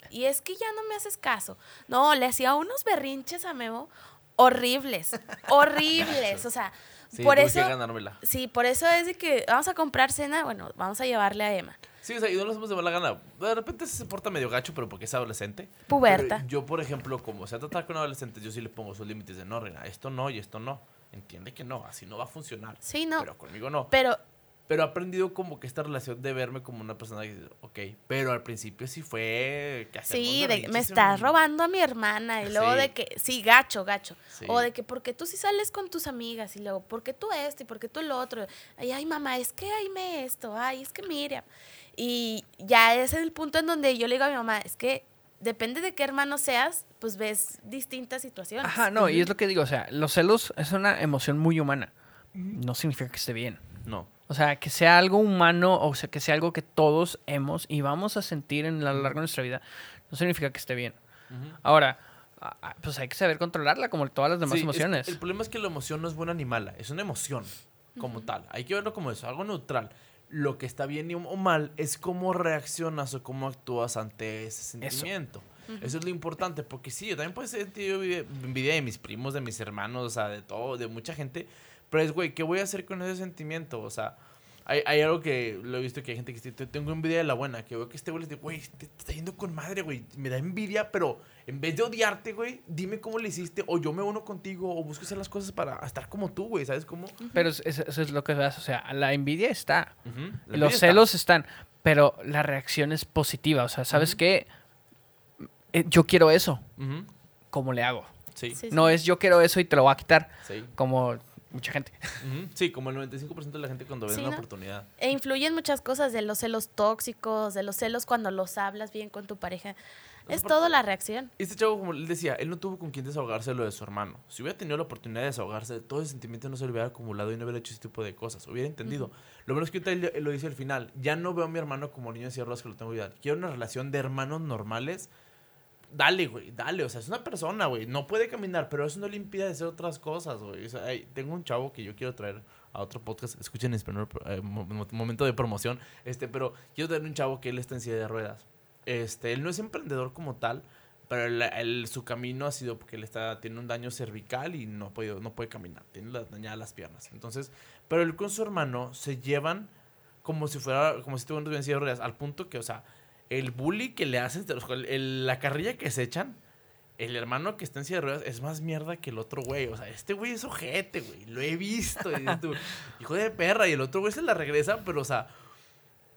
Y es que ya no me haces caso. No, le hacía unos berrinches a Memo horribles, (laughs) horribles. O sea, Sí, por eso, que ganármela. sí, por eso es de que vamos a comprar cena, bueno, vamos a llevarle a Emma. Sí, o sea, y no nos hemos de mala gana. De repente se porta medio gacho, pero porque es adolescente. Puberta. Pero yo, por ejemplo, como sea tratar con adolescentes, yo sí le pongo sus límites de no, Reina, esto no y esto no. Entiende que no, así no va a funcionar. Sí, no. Pero conmigo no. Pero Pero he aprendido como que esta relación de verme como una persona que dice, ok, pero al principio sí fue que Sí, de, me estás robando a mi hermana. Y luego Sí. de que, sí, gacho, gacho. Sí. O de que, porque tú sí sales con tus amigas? Y luego, ¿por qué tú esto? ¿Y por qué tú lo otro? Ay, ay, mamá, es que ay, me esto. Ay, es que Miriam. Y ya ese es el punto en donde yo le digo a mi mamá, es que depende de qué hermano seas, pues ves distintas situaciones. ajá, no, y es lo que digo, o sea, los celos es una emoción muy humana, no significa que esté bien. No. O sea, que sea algo humano, o sea, que sea algo que todos hemos y vamos a sentir en a lo largo de nuestra vida, no significa que esté bien. Ahora, pues hay que saber controlarla como todas las demás Sí, es- emociones. el problema es que la emoción no es buena ni mala, es una emoción como tal. Hay que verlo como eso, algo neutral. Lo que está bien y- o mal es cómo reaccionas o cómo actúas ante ese sentimiento. Eso es lo importante, porque sí, yo también puedo sentir envidia de mis primos, de mis hermanos, o sea, de todo, de mucha gente. Pero es, güey, ¿qué voy a hacer con ese sentimiento? O sea, hay, hay algo que lo he visto que hay gente que dice, "Te- tengo envidia de la buena, que veo que este güey le dice, güey, te, te está yendo con madre, güey, me da envidia, pero en vez de odiarte, güey, dime cómo le hiciste, o yo me uno contigo, o busco hacer las cosas para estar como tú, güey, ¿sabes cómo? Pero es- es- eso es lo que das. O sea, la envidia está. Ujú, la Y envidia los está. celos están. Pero la reacción es positiva. O sea, ¿sabes qué? Eh, yo quiero eso. Ujú, ¿Cómo le hago? Sí, sí. Sí, No es yo quiero eso y te lo voy a quitar. Sí. Como mucha gente. Sí, como el 95% de la gente cuando ve Sí, una ¿no? oportunidad. E influyen muchas cosas de los celos tóxicos, de los celos cuando los hablas bien con tu pareja. Es todo la reacción. Este chavo, como él decía, él no tuvo con quién desahogarse de lo de su hermano. Si hubiera tenido la oportunidad de desahogarse de todo ese sentimiento, no se le hubiera acumulado y no hubiera hecho ese tipo de cosas. Hubiera entendido. Lo bueno es que ahorita él, él lo dice al final. Ya no veo a mi hermano como niño de sierras que lo tengo que cuidar. Quiero una relación de hermanos normales. Dale, güey, dale. O sea, es una persona, güey. No puede caminar, pero eso no le impide hacer otras cosas, güey. O sea, hay- tengo un chavo que yo quiero traer a otro podcast. Escuchen en español, eh, mo- mo- momento de promoción. Este, pero quiero traer un chavo que él está en silla de ruedas. Este, él no es emprendedor como tal, pero él- su camino ha sido porque él está, tiene un daño cervical y no, podido, no puede caminar, tiene dañadas las piernas. Entonces, pero él con su hermano se llevan como si fuera, como si estuvieran en silla de ruedas, al punto que, o sea, el bully que le el- la carrilla que se echan, el hermano que está en silla de ruedas es más mierda que el otro güey. O sea, este güey es ojete, güey. Lo he visto. y dices tú, (laughs) hijo de perra. Y el otro güey se la regresa, pero, o sea,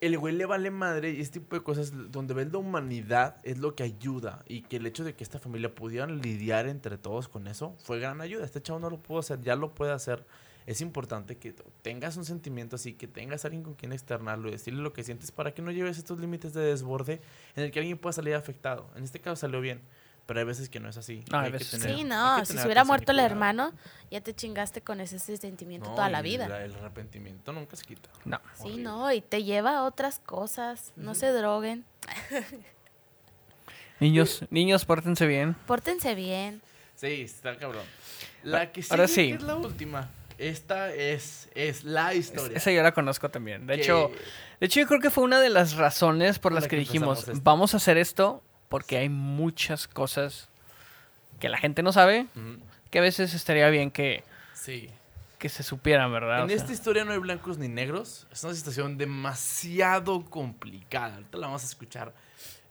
el güey le vale madre y este tipo de cosas donde ves la humanidad es lo que ayuda y que el hecho de que esta familia pudieran lidiar entre todos con eso fue gran ayuda. Este chavo no lo pudo hacer, ya lo puede hacer. Es importante que tengas un sentimiento así, que tengas alguien con quien externarlo y decirle lo que sientes para que no lleves estos límites de desborde en el que alguien pueda salir afectado. En este caso salió bien, pero hay veces que no es así. No, hay que veces que tener- Sí, hay no, que si se hubiera muerto el cuidado. hermano, ya te chingaste con ese, ese sentimiento No, toda la vida. la- el arrepentimiento nunca se quita. No. Sí, Horrible. no, y te lleva a otras cosas. No se droguen. Niños, niños, pórtense bien. Pórtense bien. Sí, está cabrón. La que Ahora sí. que es la última. Esta es, es la historia. Esa yo la conozco también. De Que- hecho, de hecho, yo creo que fue una de las razones por Por las la que, que dijimos, esto. vamos a hacer esto porque hay muchas cosas que la gente no sabe, que a veces estaría bien que, Sí. que se supieran, ¿verdad? En O sea, esta historia no hay blancos ni negros. Es una situación demasiado complicada. Ahorita la vamos a escuchar.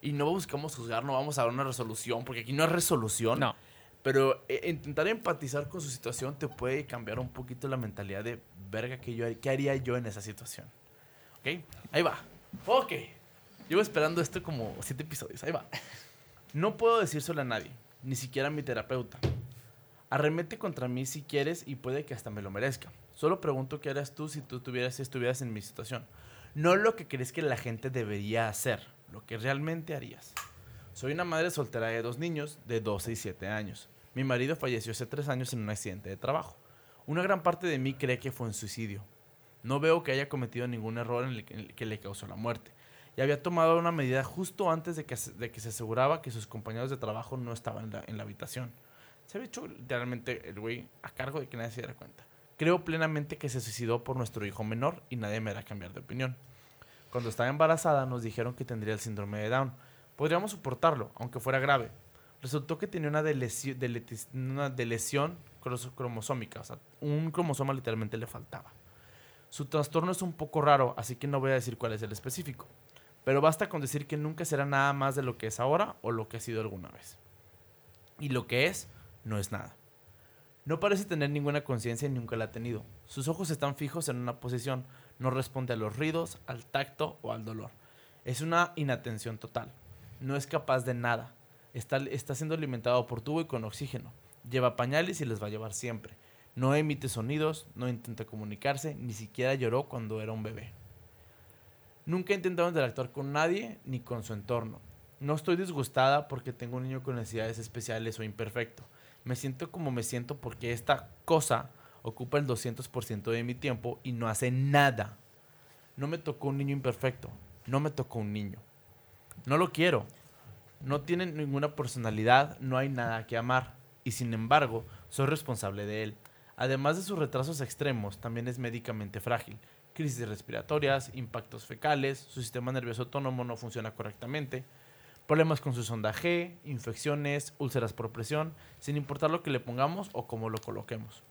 Y no buscamos juzgar, no vamos a dar una resolución, porque aquí no hay resolución. no. Pero eh, intentar empatizar con su situación te puede cambiar un poquito la mentalidad de, verga, ¿qué, yo, qué haría yo en esa situación? ¿Ok? Ahí va. Ok. Llevo esperando esto como siete episodios. Ahí va. No puedo decírselo a nadie, ni siquiera a mi terapeuta. Arremete contra mí si quieres y puede que hasta me lo merezca. Solo pregunto qué harías tú si tú tuvieras, estuvieras en mi situación. No lo que crees que la gente debería hacer, lo que realmente harías. Soy una madre soltera de dos niños de 12 y 7 años. Mi marido falleció hace tres años en un accidente de trabajo. Una gran parte de mí cree que fue un suicidio. No veo que haya cometido ningún error que, le causó la muerte. Y había tomado una medida justo antes de que, se- aseguraba que sus compañeros de trabajo no estaban en la, en la habitación. Se había hecho literalmente el güey a cargo de que nadie se diera cuenta. Creo plenamente que se suicidó por nuestro hijo menor y nadie me hará cambiar de opinión. Cuando estaba embarazada nos dijeron que tendría el síndrome de Down. Podríamos soportarlo, aunque fuera grave. Resultó que tenía una, delesi- deletis- una delesión cromosómica, o sea, un cromosoma literalmente le faltaba. Su trastorno es un poco raro, así que no voy a decir cuál es el específico. Pero basta con decir que nunca será nada más de lo que es ahora o lo que ha sido alguna vez. Y lo que es, no es nada. No parece tener ninguna conciencia y nunca la ha tenido. Sus ojos están fijos en una posición, no responde a los ruidos, al tacto o al dolor. Es una inatención total. No es capaz de nada. Está, está siendo alimentado por tubo y con oxígeno. Lleva pañales y les va a llevar siempre. No emite sonidos, no intenta comunicarse, ni siquiera lloró cuando era un bebé. Nunca he intentado interactuar con nadie ni con su entorno. No estoy disgustada porque tengo un niño con necesidades especiales o imperfecto. Me siento como me siento porque esta cosa ocupa el 200% de mi tiempo y no hace nada No me tocó un niño imperfecto. No me tocó un niño. No lo quiero. No tiene ninguna personalidad, no hay nada que amar. Y sin embargo, soy responsable de él. Además de sus retrasos extremos, también es médicamente frágil. Crisis respiratorias, impactos fecales, su sistema nervioso autónomo no funciona correctamente, problemas con su sonda G, infecciones, úlceras por presión, sin importar lo que le pongamos o cómo lo coloquemos.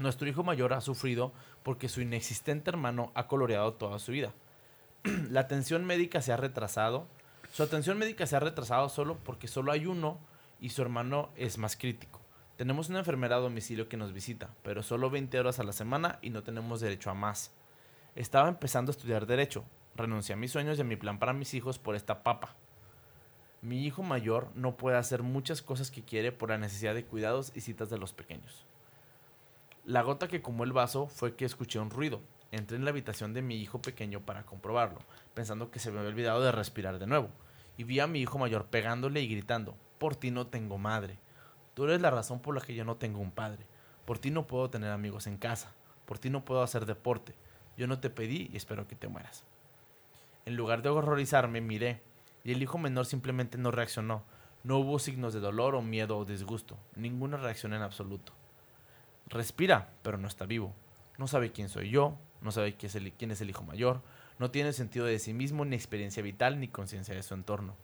Nuestro hijo mayor ha sufrido porque su inexistente hermano ha coloreado toda su vida. (clears throat) La atención médica se ha retrasado. Su atención médica se ha retrasado solo porque solo hay uno y su hermano es más crítico. Tenemos una enfermera a domicilio que nos visita, pero solo 20 horas a la semana y no tenemos derecho a más. Estaba empezando a estudiar derecho. Renuncié a mis sueños y a mi plan para mis hijos por esta papa. Mi hijo mayor no puede hacer muchas cosas que quiere por la necesidad de cuidados y citas de los pequeños. La gota que comó el vaso fue que escuché un ruido. Entré en la habitación de mi hijo pequeño para comprobarlo, pensando que se me había olvidado de respirar de nuevo, y vi a mi hijo mayor pegándole y gritando, por ti no tengo madre. Tú eres la razón por la que yo no tengo un padre. Por ti no puedo tener amigos en casa. Por ti no puedo hacer deporte. Yo no te pedí y espero que te mueras. En lugar de horrorizarme, miré, y el hijo menor simplemente no reaccionó. No hubo signos de dolor o miedo o disgusto, ninguna reacción en absoluto. Respira, pero no está vivo. No sabe quién soy yo, no sabe quién es el, hijo mayor, no tiene sentido de sí mismo, ni experiencia vital, ni conciencia de su entorno.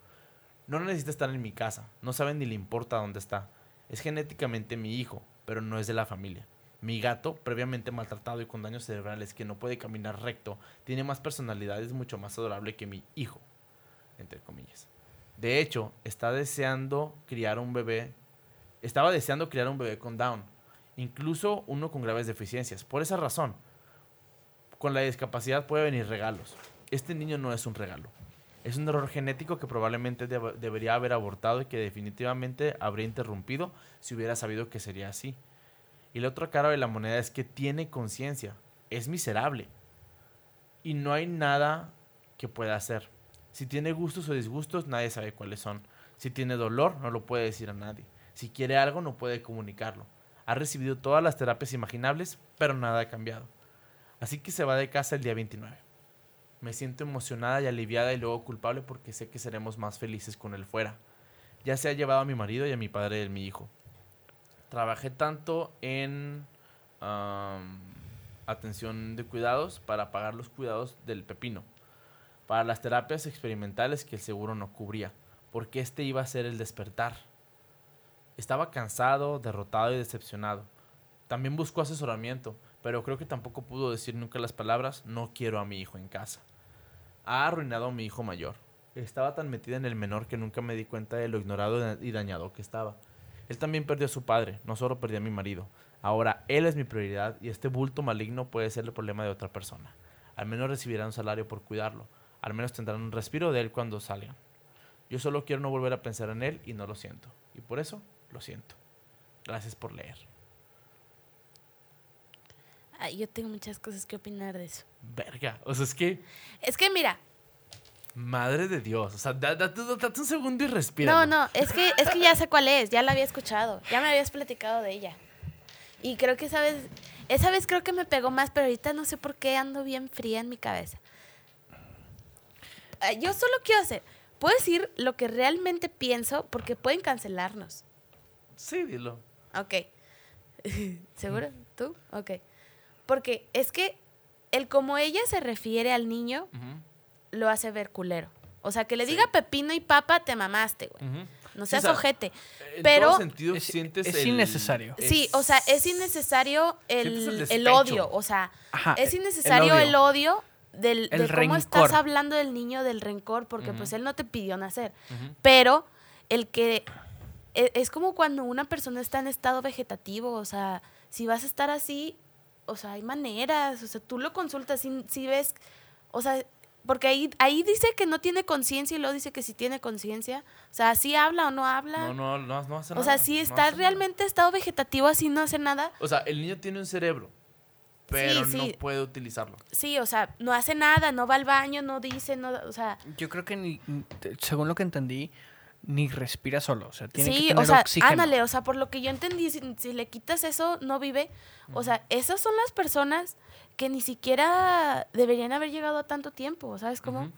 No necesita estar en mi casa, no sabe ni le importa dónde está. Es genéticamente mi hijo, pero no es de la familia. Mi gato, previamente maltratado y con daños cerebrales que no puede caminar recto, tiene más personalidad, es mucho más adorable que mi hijo, entre comillas. De hecho, está deseando criar un bebé, estaba deseando criar un bebé con Down, incluso uno con graves deficiencias. Por esa razón, con la discapacidad puede venir regalos. Este niño no es un regalo. Es un error genético que probablemente deb- debería haber abortado y que definitivamente habría interrumpido si hubiera sabido que sería así. Y la otra cara de la moneda es que tiene conciencia. Es miserable. Y no hay nada que pueda hacer. Si tiene gustos o disgustos, nadie sabe cuáles son. Si tiene dolor, no lo puede decir a nadie. Si quiere algo, no puede comunicarlo. Ha recibido todas las terapias imaginables, pero nada ha cambiado. Así que se va de casa el día 29. Me siento emocionada y aliviada y luego culpable porque sé que seremos más felices con él fuera. Ya se ha llevado a mi marido y a mi padre a mi hijo. Trabajé tanto en atención de cuidados para pagar los cuidados del pepino, para las terapias experimentales que el seguro no cubría, porque este iba a ser el despertar. Estaba cansado, derrotado y decepcionado. También buscó asesoramiento, pero creo que tampoco pudo decir nunca las palabras no quiero a mi hijo en casa. Ha arruinado a mi hijo mayor. Estaba tan metida en el menor que nunca me di cuenta de lo ignorado y dañado que estaba. Él también perdió a su padre, no solo perdió a mi marido. Ahora él es mi prioridad y este bulto maligno puede ser el problema de otra persona. Al menos recibirán un salario por cuidarlo. Al menos tendrán un respiro de él cuando salgan. Yo solo quiero no volver a pensar en él y no lo siento. Y por eso lo siento. Gracias por leer. Ay, yo tengo muchas cosas que opinar de eso. Verga. O sea, es que, Es que mira, madre de Dios. O sea, da- date, date un segundo y respira. no, no, es que, es que ya sé cuál es, ya la había escuchado, ya me habías platicado de ella. Y creo que esa vez, esa vez creo que me pegó más, pero ahorita no sé por qué ando bien fría en mi cabeza. Ah, Yo solo quiero hacer, puedo decir lo que realmente pienso porque pueden cancelarnos. Sí, dilo. Ok. (laughs) ¿Seguro? ¿Tú? Ok. Porque es que el como ella se refiere al niño lo hace ver culero. O sea, que le Sí. diga pepino y papa, te mamaste, güey. No seas o sea, ojete. En Pero- todo sentido Es- sientes es el- innecesario. Sí, o sea, es innecesario el, el odio. O sea, Ajá, es el innecesario el odio, del, El de cómo estás rencor. hablando del niño, del rencor, porque pues él no te pidió nacer. Pero el que e- es como cuando una persona está en estado vegetativo, o sea, si vas a estar así, o sea, hay maneras, o sea, tú lo consultas, si, si ves, o sea, porque ahí, ahí dice que no tiene conciencia y luego dice que sí tiene conciencia, o sea, si habla o no habla, No, no, no, no hace o nada. sea, si no está nada. realmente en estado vegetativo así no hace nada, O sea, el niño tiene un cerebro, pero Sí, no sí. puede utilizarlo. sí, o sea, no hace nada, no va al baño, no dice, no, o sea, Yo creo que ni, según lo que entendí, ni respira solo. O sea, tiene que Sí, tener o sea, oxígeno. ándale, o sea, por lo que yo entendí, si, si le quitas eso, no vive. O sea, esas son las personas que ni siquiera deberían haber llegado a tanto tiempo, ¿sabes cómo?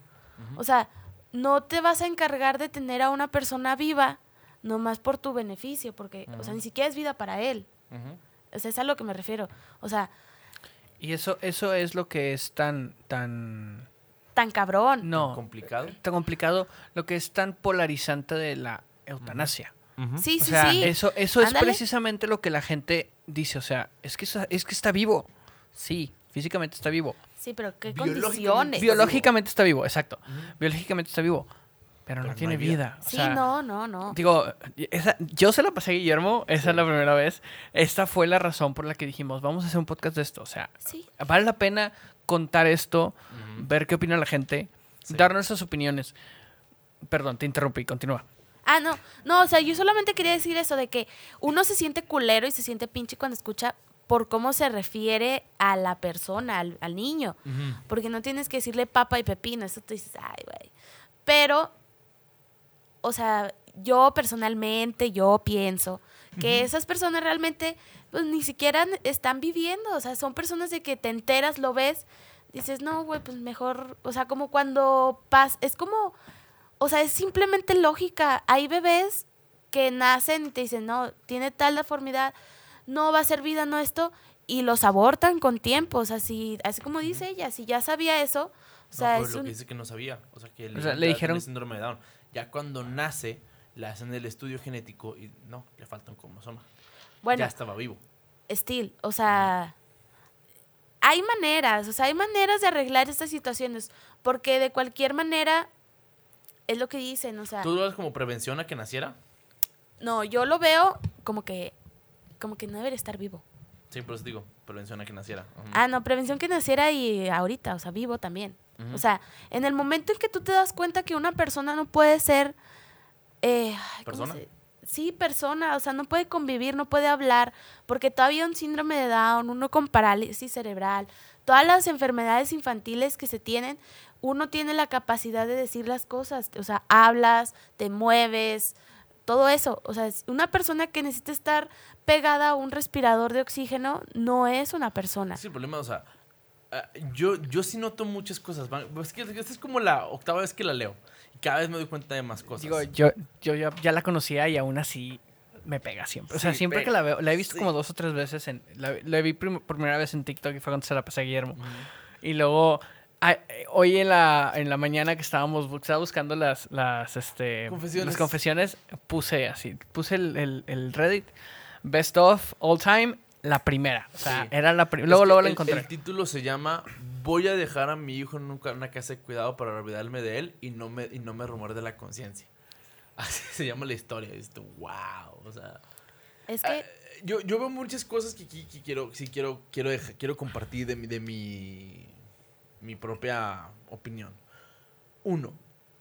O sea, no te vas a encargar de tener a una persona viva nomás por tu beneficio, porque, o sea, ni siquiera es vida para él. O sea, es a lo que me refiero. O sea, Y eso, eso es lo que es tan, tan, tan cabrón. no, complicado. tan complicado, lo que es tan polarizante de la eutanasia. Sí, O sí, sea, sí. eso, eso es precisamente lo que la gente dice. O sea, es que, está- es que está vivo. Sí, físicamente está vivo. Sí, pero qué Biológicamente condiciones. Bio- Biológicamente está vivo, exacto. Biológicamente está vivo. Pero, Pero no no tiene vida. vida. O Sí, sea, no, no, no. Digo, esa- yo se la pasé a Guillermo, esa Sí. es la primera vez. Esta fue la razón por la que dijimos, vamos a hacer un podcast de esto. O sea, Sí. vale la pena contar esto, ver qué opina la gente, Sí. dar nuestras opiniones. Perdón, te interrumpí, continúa. Ah, no, no, o sea, yo solamente quería decir eso de que uno se siente culero y se siente pinche cuando escucha por cómo se refiere a la persona, al, al niño. Porque no tienes que decirle papa y pepino, eso tú dices, ay, güey. Pero, o sea, yo personalmente, yo pienso que esas personas realmente, pues ni siquiera están viviendo, o sea, son personas de que te enteras, lo ves, dices, no, güey, pues mejor, o sea, como cuando pas, es como, o sea, es simplemente lógica. Hay bebés que nacen y te dicen, no, tiene tal deformidad, no va a ser vida, no esto, y los abortan con tiempo, o sea, si, así como dice ella, si ya sabía eso, o sea, no, es lo un... que dice que no sabía. O sea, que O sea, le dijeron- tiene síndrome de Down. Ya cuando nace, le hacen el estudio genético y no, le falta un cromosoma. Bueno, ya estaba vivo. Steel, o sea, hay maneras, o sea, hay maneras de arreglar estas situaciones, porque de cualquier manera es lo que dicen, o sea, ¿Tú lo ves como prevención a que naciera? no, yo lo veo como que, como que no debería estar vivo. Sí, por eso digo, prevención a que naciera. Ah, no, prevención que naciera y ahorita, o sea, vivo también. O sea, en el momento en que tú te das cuenta que una persona no puede ser... eh, ay, ¿cómo ¿Persona? se- Sí, persona, o sea, no puede convivir, no puede hablar, porque todavía un síndrome de Down, uno con parálisis cerebral, todas las enfermedades infantiles que se tienen, uno tiene la capacidad de decir las cosas, o sea, hablas, te mueves, todo eso. O sea, una persona que necesita estar pegada a un respirador de oxígeno no es una persona. El problema, o sea, ah, yo, yo sí noto muchas cosas. van- Es que esta es como la octava vez que la leo. Y cada vez me doy cuenta de más cosas. Digo, yo, yo ya, ya la conocía y aún así me pega siempre. O sea, Sí, siempre pega. que la veo, la he visto Sí. como dos o tres veces. En, la, la vi prim- por primera vez en TikTok y fue cuando se la pasé a Guillermo. Ujú. Y luego, ah, eh, hoy en la, en la mañana que estábamos estaba buscando las, las, este, Confesiones. las confesiones, puse así, puse el, el- el Reddit, Best of All Time, la primera. O sea, Sí. era la primera. Es Luego, que luego la el- encontré. El título se llama Voy a dejar a mi hijo en una casa de cuidado para olvidarme de él y no me, y no me rumor de la conciencia. (laughs) Así se llama la historia. Tú, wow. O sea, Es ah, que, yo, yo veo muchas cosas que, aquí- que quiero, sí quiero, quiero, quiero compartir de, mi, de mi, mi propia opinión. Uno,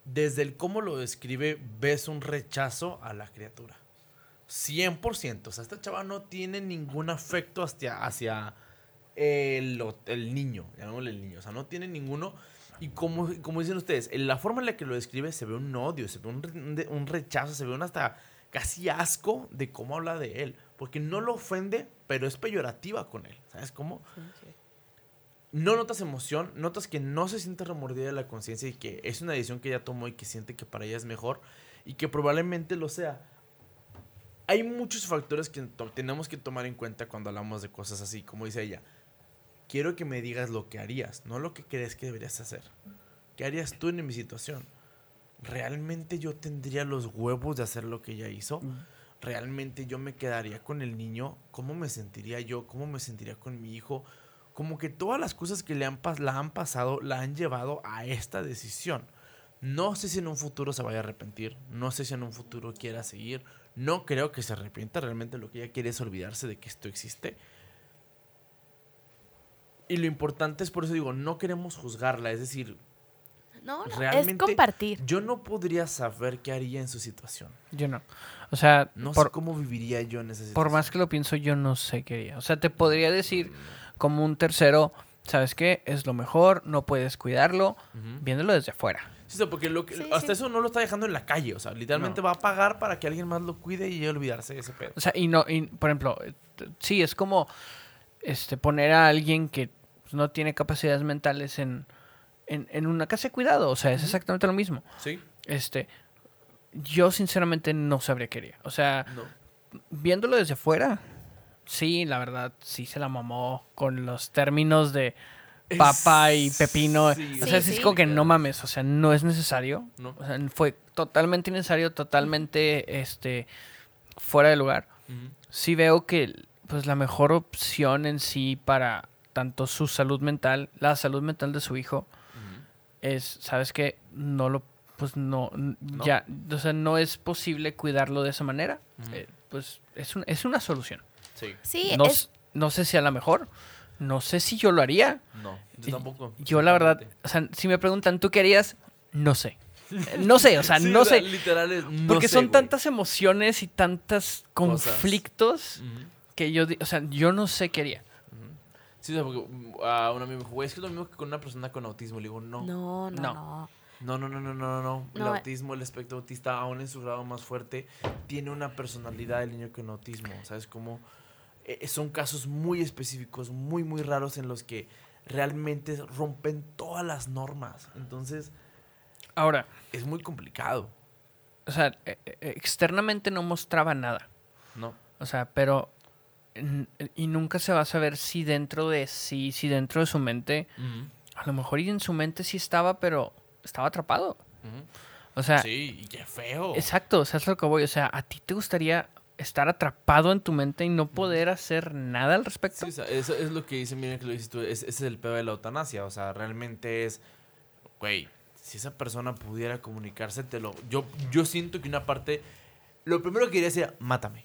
desde el cómo lo describe, ves un rechazo a la criatura. 100%. O sea, esta chava no tiene ningún afecto hacia, hacia el, el niño. Llamémosle el niño. O sea, no tiene ninguno. Y como, como dicen ustedes, en la forma en la que lo describe se ve un odio, se ve un, un rechazo, se ve un hasta casi asco de cómo habla de él. Porque no lo ofende, pero es peyorativa con él. ¿Sabes cómo? No notas emoción, notas que no se siente remordida de la conciencia y que es una decisión que ella tomó y que siente que para ella es mejor y que probablemente lo sea. Hay muchos factores que tenemos que tomar en cuenta cuando hablamos de cosas así, como dice ella. Quiero que me digas lo que harías, no lo que crees que deberías hacer. ¿Qué harías tú en mi situación? ¿Realmente yo tendría los huevos de hacer lo que ella hizo? ¿Realmente yo me quedaría con el niño? ¿Cómo me sentiría yo? ¿Cómo me sentiría con mi hijo? Como que todas las cosas que le han, la han pasado la han llevado a esta decisión. No sé si en un futuro se vaya a arrepentir. No sé si en un futuro quiera seguir. No creo que se arrepienta. Realmente lo que ella quiere es olvidarse de que esto existe. Y lo importante es, por eso digo, no queremos juzgarla. Es decir, no, no, es realmente compartir. yo no podría saber qué haría en su situación. Yo no. O sea, No por, sé cómo viviría yo en esa situación. por más que lo pienso, yo no sé qué haría. O sea, te podría decir como un tercero, ¿sabes qué? Es lo mejor, no puedes cuidarlo, viéndolo desde afuera. Sí, porque lo que- Sí, hasta sí. eso no lo está dejando en la calle. O sea, literalmente No. va a pagar para que alguien más lo cuide y olvidarse de ese pedo. O sea, y no, y, por ejemplo, sí, es como este poner a alguien que pues, no tiene capacidades mentales en, en, en una casa de cuidado. O sea, es exactamente lo mismo. Sí. Este, yo sinceramente no sabría qué haría. O sea, No. viéndolo desde fuera, sí, la verdad, sí se la mamó con los términos de papa y pepino. Sí, o sea, Sí, es sí. como que no mames, o sea, no es necesario. No. O sea, fue totalmente innecesario, totalmente este fuera de lugar. Ujú. Sí veo que pues la mejor opción en sí para tanto su salud mental, la salud mental de su hijo es, ¿sabes qué? No lo pues no, ya, o sea, no es posible cuidarlo de esa manera. Eh, pues es, un- es una solución. Sí. Sí, no, es, no sé si a la mejor, no sé si yo lo haría. No, yo tampoco. Yo la verdad, o sea, si me preguntan, ¿tú qué harías? No sé. No sé, o sea, Sí, no sé. Literal es, no Porque sé, son güey. tantas emociones y tantos conflictos que yo, o sea, yo no sé qué haría. Sí, o sea, porque a un amigo me dijo, güey, es que es lo mismo que con una persona con autismo. Le digo, no. no, no, No. no. No, no, no, no, no, no. El No, autismo, el espectro autista, aún en su grado más fuerte, tiene una personalidad del niño con autismo. ¿Sabes cómo? Eh, son casos muy específicos, muy, muy raros en los que realmente rompen todas las normas. Entonces, Ahora, es muy complicado, o sea, eh, eh, externamente no mostraba nada. ¿no? O sea, pero... Y nunca se va a saber si dentro de sí, si dentro de su mente, a lo mejor y en su mente sí estaba, pero estaba atrapado. O sea, Sí, y qué feo. exacto, o sea, es lo que voy. O sea, ¿a ti te gustaría estar atrapado en tu mente y no poder hacer nada al respecto? Sí, o sea, eso es lo que dice, miren que lo dices tú, es- ese es el peor de la eutanasia, o sea, realmente es, güey, si esa persona pudiera comunicarse, te lo, yo, yo siento que una parte, lo primero que diría sería, mátame.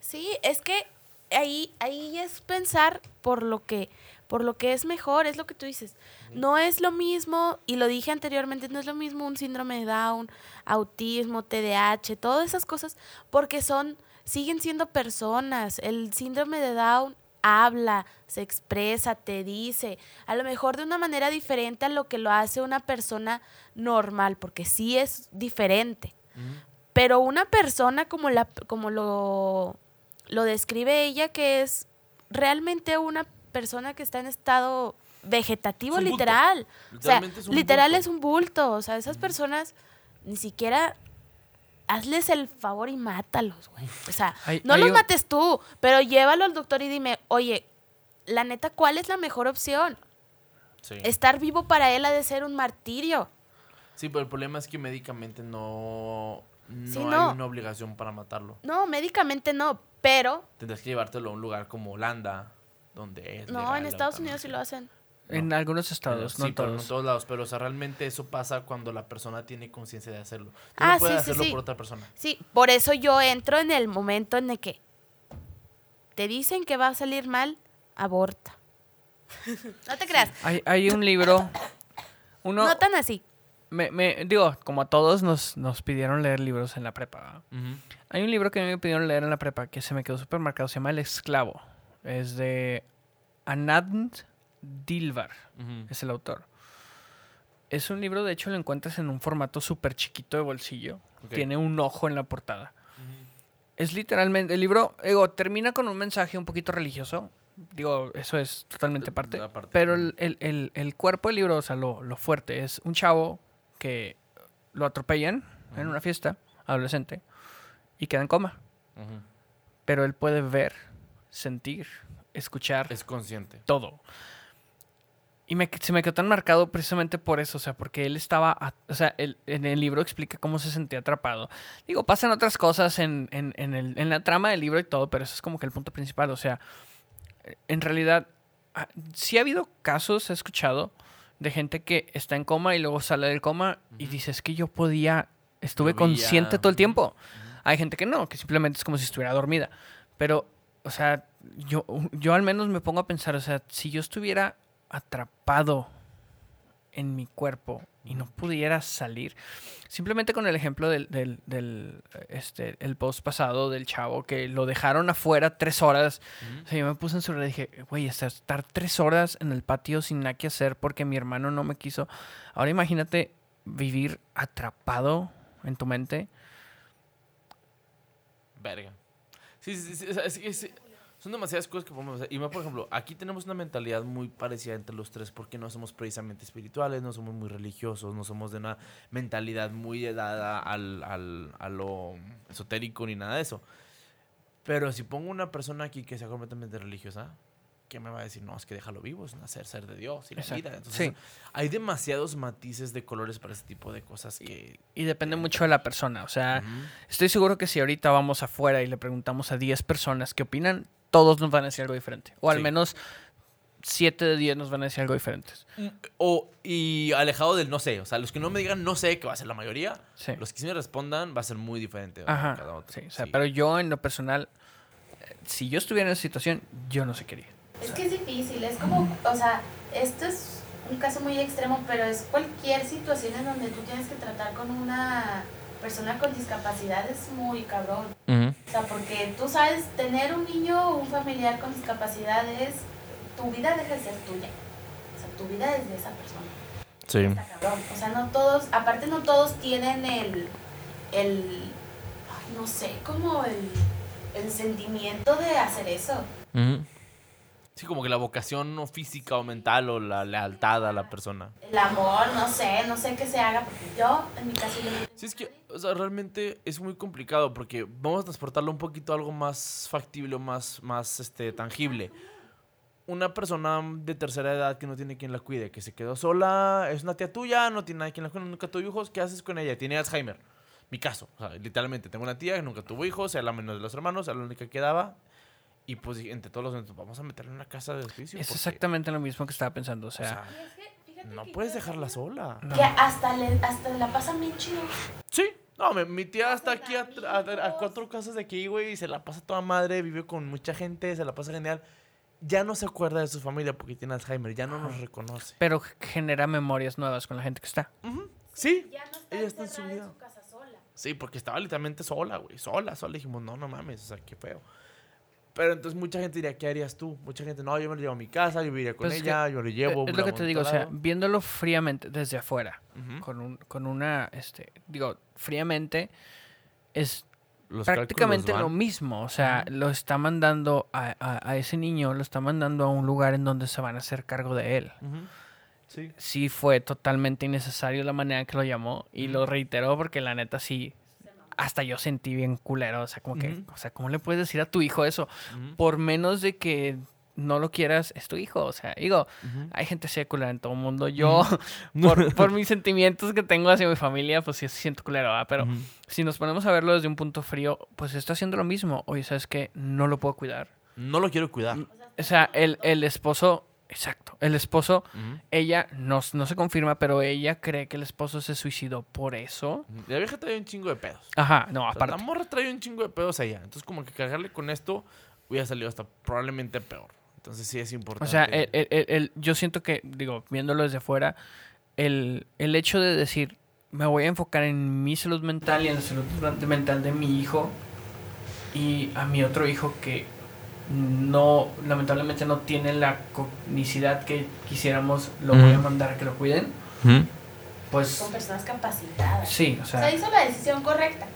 Sí, es que ahí, ahí es pensar por lo que, por lo que es mejor, es lo que tú dices. No es lo mismo, y lo dije anteriormente, no es lo mismo un síndrome de Down, autismo, TDAH, todas esas cosas, porque son, siguen siendo personas. El síndrome de Down habla, se expresa, te dice, a lo mejor de una manera diferente a lo que lo hace una persona normal, porque sí es diferente. Pero una persona como, la, como lo, lo describe ella, que es realmente una persona que está en estado vegetativo, Es literal. O sea, literal bulto. es un bulto. O sea, esas personas ni siquiera hazles el favor y mátalos, güey. O sea, no los mates tú, pero llévalo al doctor y dime, oye, la neta, ¿cuál es la mejor opción? Sí. Estar vivo para él ha de ser un martirio. Sí, pero el problema es que médicamente no, no Sí, hay no. una obligación para matarlo. No, médicamente no, pero Tendrás que llevártelo a un lugar como Holanda, donde es no, en Estados Unidos sí lo hacen. En algunos estados, sí, no en pero todos. en todos lados. Pero, o sea, realmente eso pasa cuando la persona tiene conciencia de hacerlo. Tú Ah, no puedes sí, hacerlo sí. por otra persona. Sí, por eso yo entro en el momento en el que te dicen que va a salir mal, aborta. (laughs) no te creas, Hay, hay un libro. Uno, no tan así. me, me- digo, como a todos nos, nos pidieron leer libros en la prepa. Hay un libro que a mí me pidieron leer en la prepa que se me quedó súper marcado. Se llama El Esclavo. Es de Anand Dilbar. Es el autor. Es un libro, de hecho, lo encuentras en un formato súper chiquito de bolsillo. Tiene un ojo en la portada. Es literalmente. El libro, digo, termina con un mensaje un poquito religioso. Digo, eso es totalmente parte. Pero el, el- el- el cuerpo del libro, o sea, lo, lo fuerte, es un chavo que lo atropellan en una fiesta, adolescente, y queda en coma. Pero él puede ver, sentir, escuchar Es consciente. todo. Y me, se me quedó tan marcado precisamente por eso, o sea, porque él estaba, a- o sea, él- en el libro explica cómo se sentía atrapado. Digo, pasan otras cosas en, en- en el- en la trama del libro y todo, pero eso es como que el punto principal, o sea, en realidad, ah, sí ha habido casos, he escuchado, de gente que está en coma y luego sale del coma y dice, es que yo podía, estuve Yo consciente todo el tiempo. Hay gente que no, que simplemente es como si estuviera dormida. Pero, o sea, yo, yo al menos me pongo a pensar, o sea, si yo estuviera atrapado en mi cuerpo y no pudiera salir, simplemente con el ejemplo del, del, del, este, el post pasado del chavo que lo dejaron afuera tres horas, o sea, yo me puse en su red y dije, güey, estar tres horas en el patio sin nada que hacer porque mi hermano no me quiso. Ahora imagínate vivir atrapado en tu mente. Verga. Sí, sí, sí. Son demasiadas cosas que podemos hacer. Y por ejemplo, aquí tenemos una mentalidad muy parecida entre los tres porque no somos precisamente espirituales, no somos muy religiosos, no somos de una mentalidad muy dada al, al- a lo esotérico ni nada de eso. Pero si pongo una persona aquí que sea completamente religiosa, ¿qué me va a decir? No, es que déjalo vivo, es nacer, ser de Dios y la Exacto. vida. Entonces, Sí. hay demasiados matices de colores para ese tipo de cosas que... Y depende mucho de la persona. O sea, estoy seguro que si ahorita vamos afuera y le preguntamos a 10 personas qué opinan, todos nos van a decir algo diferente. O al Sí. menos 7 de 10 nos van a decir algo diferente. O, y alejado del no sé. O sea, los que no me digan no sé, que va a ser la mayoría, Sí. los que sí me respondan va a ser muy diferente. Ajá. cada otro. Sí, o sea, Sí. pero yo en lo personal, eh, si yo estuviera en esa situación, yo no sé qué haría. Es que es difícil, es como, o sea, esto es un caso muy extremo, pero es cualquier situación en donde tú tienes que tratar con una persona con discapacidad es muy cabrón. O sea, porque tú sabes, tener un niño o un familiar con discapacidad es, tu vida deja de ser tuya. O sea, tu vida es de esa persona. Sí. Está cabrón. O sea, no todos, aparte no todos tienen el, el, no sé, como el, el sentimiento de hacer eso. Sí, como que la vocación o física o mental o la lealtad a la persona. El amor, no sé, no sé qué se haga, porque yo, en mi caso, yo no Sí, es que, o sea, realmente es muy complicado porque vamos a transportarlo un poquito a algo más factible, o más, más este, tangible. Una persona de tercera edad que no tiene quien la cuide, que se quedó sola, es una tía tuya, no tiene nadie quien la cuide, nunca tuvo hijos, ¿qué haces con ella? Tiene Alzheimer. Mi caso, o sea, literalmente, tengo una tía que nunca tuvo hijos, era la menor de los hermanos, era la única que quedaba. Y pues entre todos los vamos a meterle en una casa de hospicio. Es exactamente lo mismo que estaba pensando. O o sea, no que puedes dejarla sola. no. Que hasta, le, hasta la pasan bien chido. Sí, no, mi, mi tía está aquí a, a- a amigos. cuatro casas de aquí, güey, y se la pasa toda madre, vive con mucha gente, se la pasa genial. Ya no se acuerda de su familia porque tiene Alzheimer, ya no nos reconoce. pero genera memorias nuevas con la gente que está. Sí, Ya no está Ella está en su encerrada en vida. su casa sola. sí, porque estaba literalmente sola, güey, sola, sola. Dijimos, no, no mames, o sea, qué feo. Pero entonces mucha gente diría, ¿qué harías tú? Mucha gente, no, yo me lo llevo a mi casa, yo viviría con Pues es ella, yo lo llevo. es lo que te digo, o sea, viéndolo fríamente desde afuera, con, un, con una, este, digo, fríamente, es Los prácticamente lo mismo. O sea, lo está mandando a, a- a ese niño, lo está mandando a un lugar en donde se van a hacer cargo de él. Ujú. Sí. Sí fue totalmente innecesario la manera que lo llamó y lo reiteró porque la neta sí, hasta yo sentí bien culero. O sea, como que, o sea, ¿cómo le puedes decir a tu hijo eso? Ujú. Por menos de que no lo quieras, es tu hijo. O sea, digo, Ujú. hay gente secular en todo el mundo. Yo, (laughs) por, (laughs) por mis sentimientos que tengo hacia mi familia, pues sí siento culero, ¿verdad? Pero si nos ponemos a verlo desde un punto frío, pues está haciendo lo mismo. Oye, ¿sabes qué? No lo puedo cuidar. No lo quiero cuidar. O sea, el, el esposo, exacto, el esposo, ella, no, no se confirma, pero ella cree que el esposo se suicidó por eso. La vieja trae un chingo de pedos. Ajá, no, O sea, aparte. la morra trae un chingo de pedos allá. Entonces, como que cargarle con esto hubiera salido hasta probablemente peor. Entonces, sí es O importante. sea, el- el- el- yo siento que, digo, viéndolo desde fuera, el, el hecho de decir, me voy a enfocar en mi salud mental y en la salud mental de mi hijo y a mi otro hijo que no, lamentablemente no tiene la cognicidad que quisiéramos, lo voy a mandar a que lo cuiden, Ujú. pues Son personas capacitadas. sí, o O sea, sea, hizo la decisión correcta.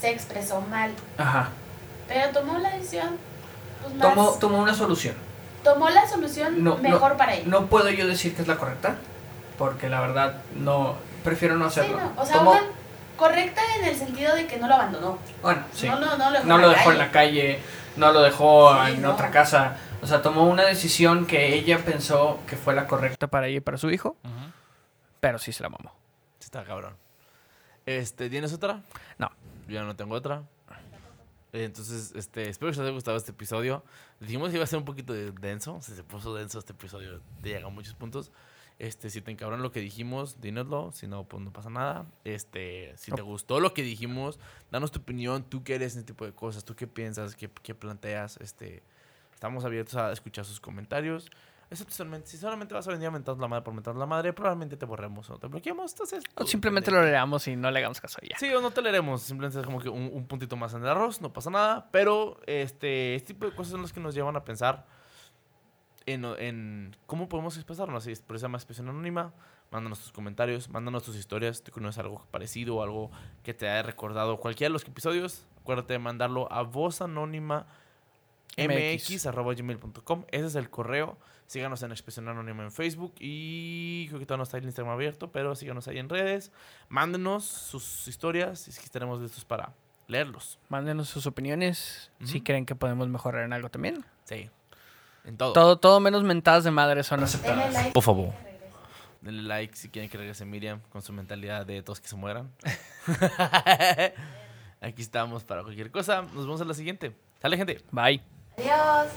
Se expresó mal, ajá, pero tomó la decisión pues, más... tomó, tomó una solución. tomó la solución No, mejor no, para ella. No puedo yo decir que es la correcta, porque la verdad no, prefiero no sí, hacerlo. no. O sea, Tomó- una correcta en el sentido de que no lo abandonó. bueno, sí. No, no, no lo dejó, no en lo la dejó en la calle, no lo dejó Sí, en no. otra casa. O sea, tomó una decisión que ella pensó que fue la correcta para ella y para su hijo, pero sí se la mamó. Sí Está cabrón. Este, ¿tienes otra? No. Yo ya no tengo otra. Entonces, este, espero que les haya gustado este episodio. Dijimos que iba a ser un poquito de- denso. Se, se puso denso este episodio. Te llega a muchos puntos. Este, si te encabrón lo que dijimos, dínoslo. Si no, pues no pasa nada. Este, si te gustó lo que dijimos, danos tu opinión. Tú qué eres en este tipo de cosas. Tú qué piensas, qué, qué planteas. Este, estamos abiertos a escuchar sus comentarios. Excepto solamente, si solamente vas a venir a mentarnos la madre por mentarnos la madre, probablemente te borremos o te bloqueemos. Entonces, O tú, simplemente lo leamos y no le hagamos caso ya. Sí, o no te leeremos. Simplemente es como que un, un puntito más en el arroz, no pasa nada. Pero este, este tipo de cosas son las que nos llevan a pensar en, en cómo podemos expresarnos. Así es, por esa más expresión anónima. Mándanos tus comentarios, mándanos tus historias. ¿Tú conoces algo parecido o algo que te haya recordado cualquiera de los episodios? Acuérdate de mandarlo a voz anónima MX. mx.gmail.com. Ese es el correo. Síganos en Expresión Anónima en Facebook y creo que todavía no está el Instagram abierto, pero síganos ahí en redes. Mándenos sus historias y que estaremos listos para leerlos. Mándenos sus opiniones si creen que podemos mejorar en algo también. Sí. En todo. Todo, todo menos mentadas de madre son Denle aceptadas. like. Por favor. Denle like si quieren que regrese Miriam con su mentalidad de todos que se mueran. (laughs) Aquí estamos para cualquier cosa. Nos vemos en la siguiente. Sale, gente. Bye. Adiós.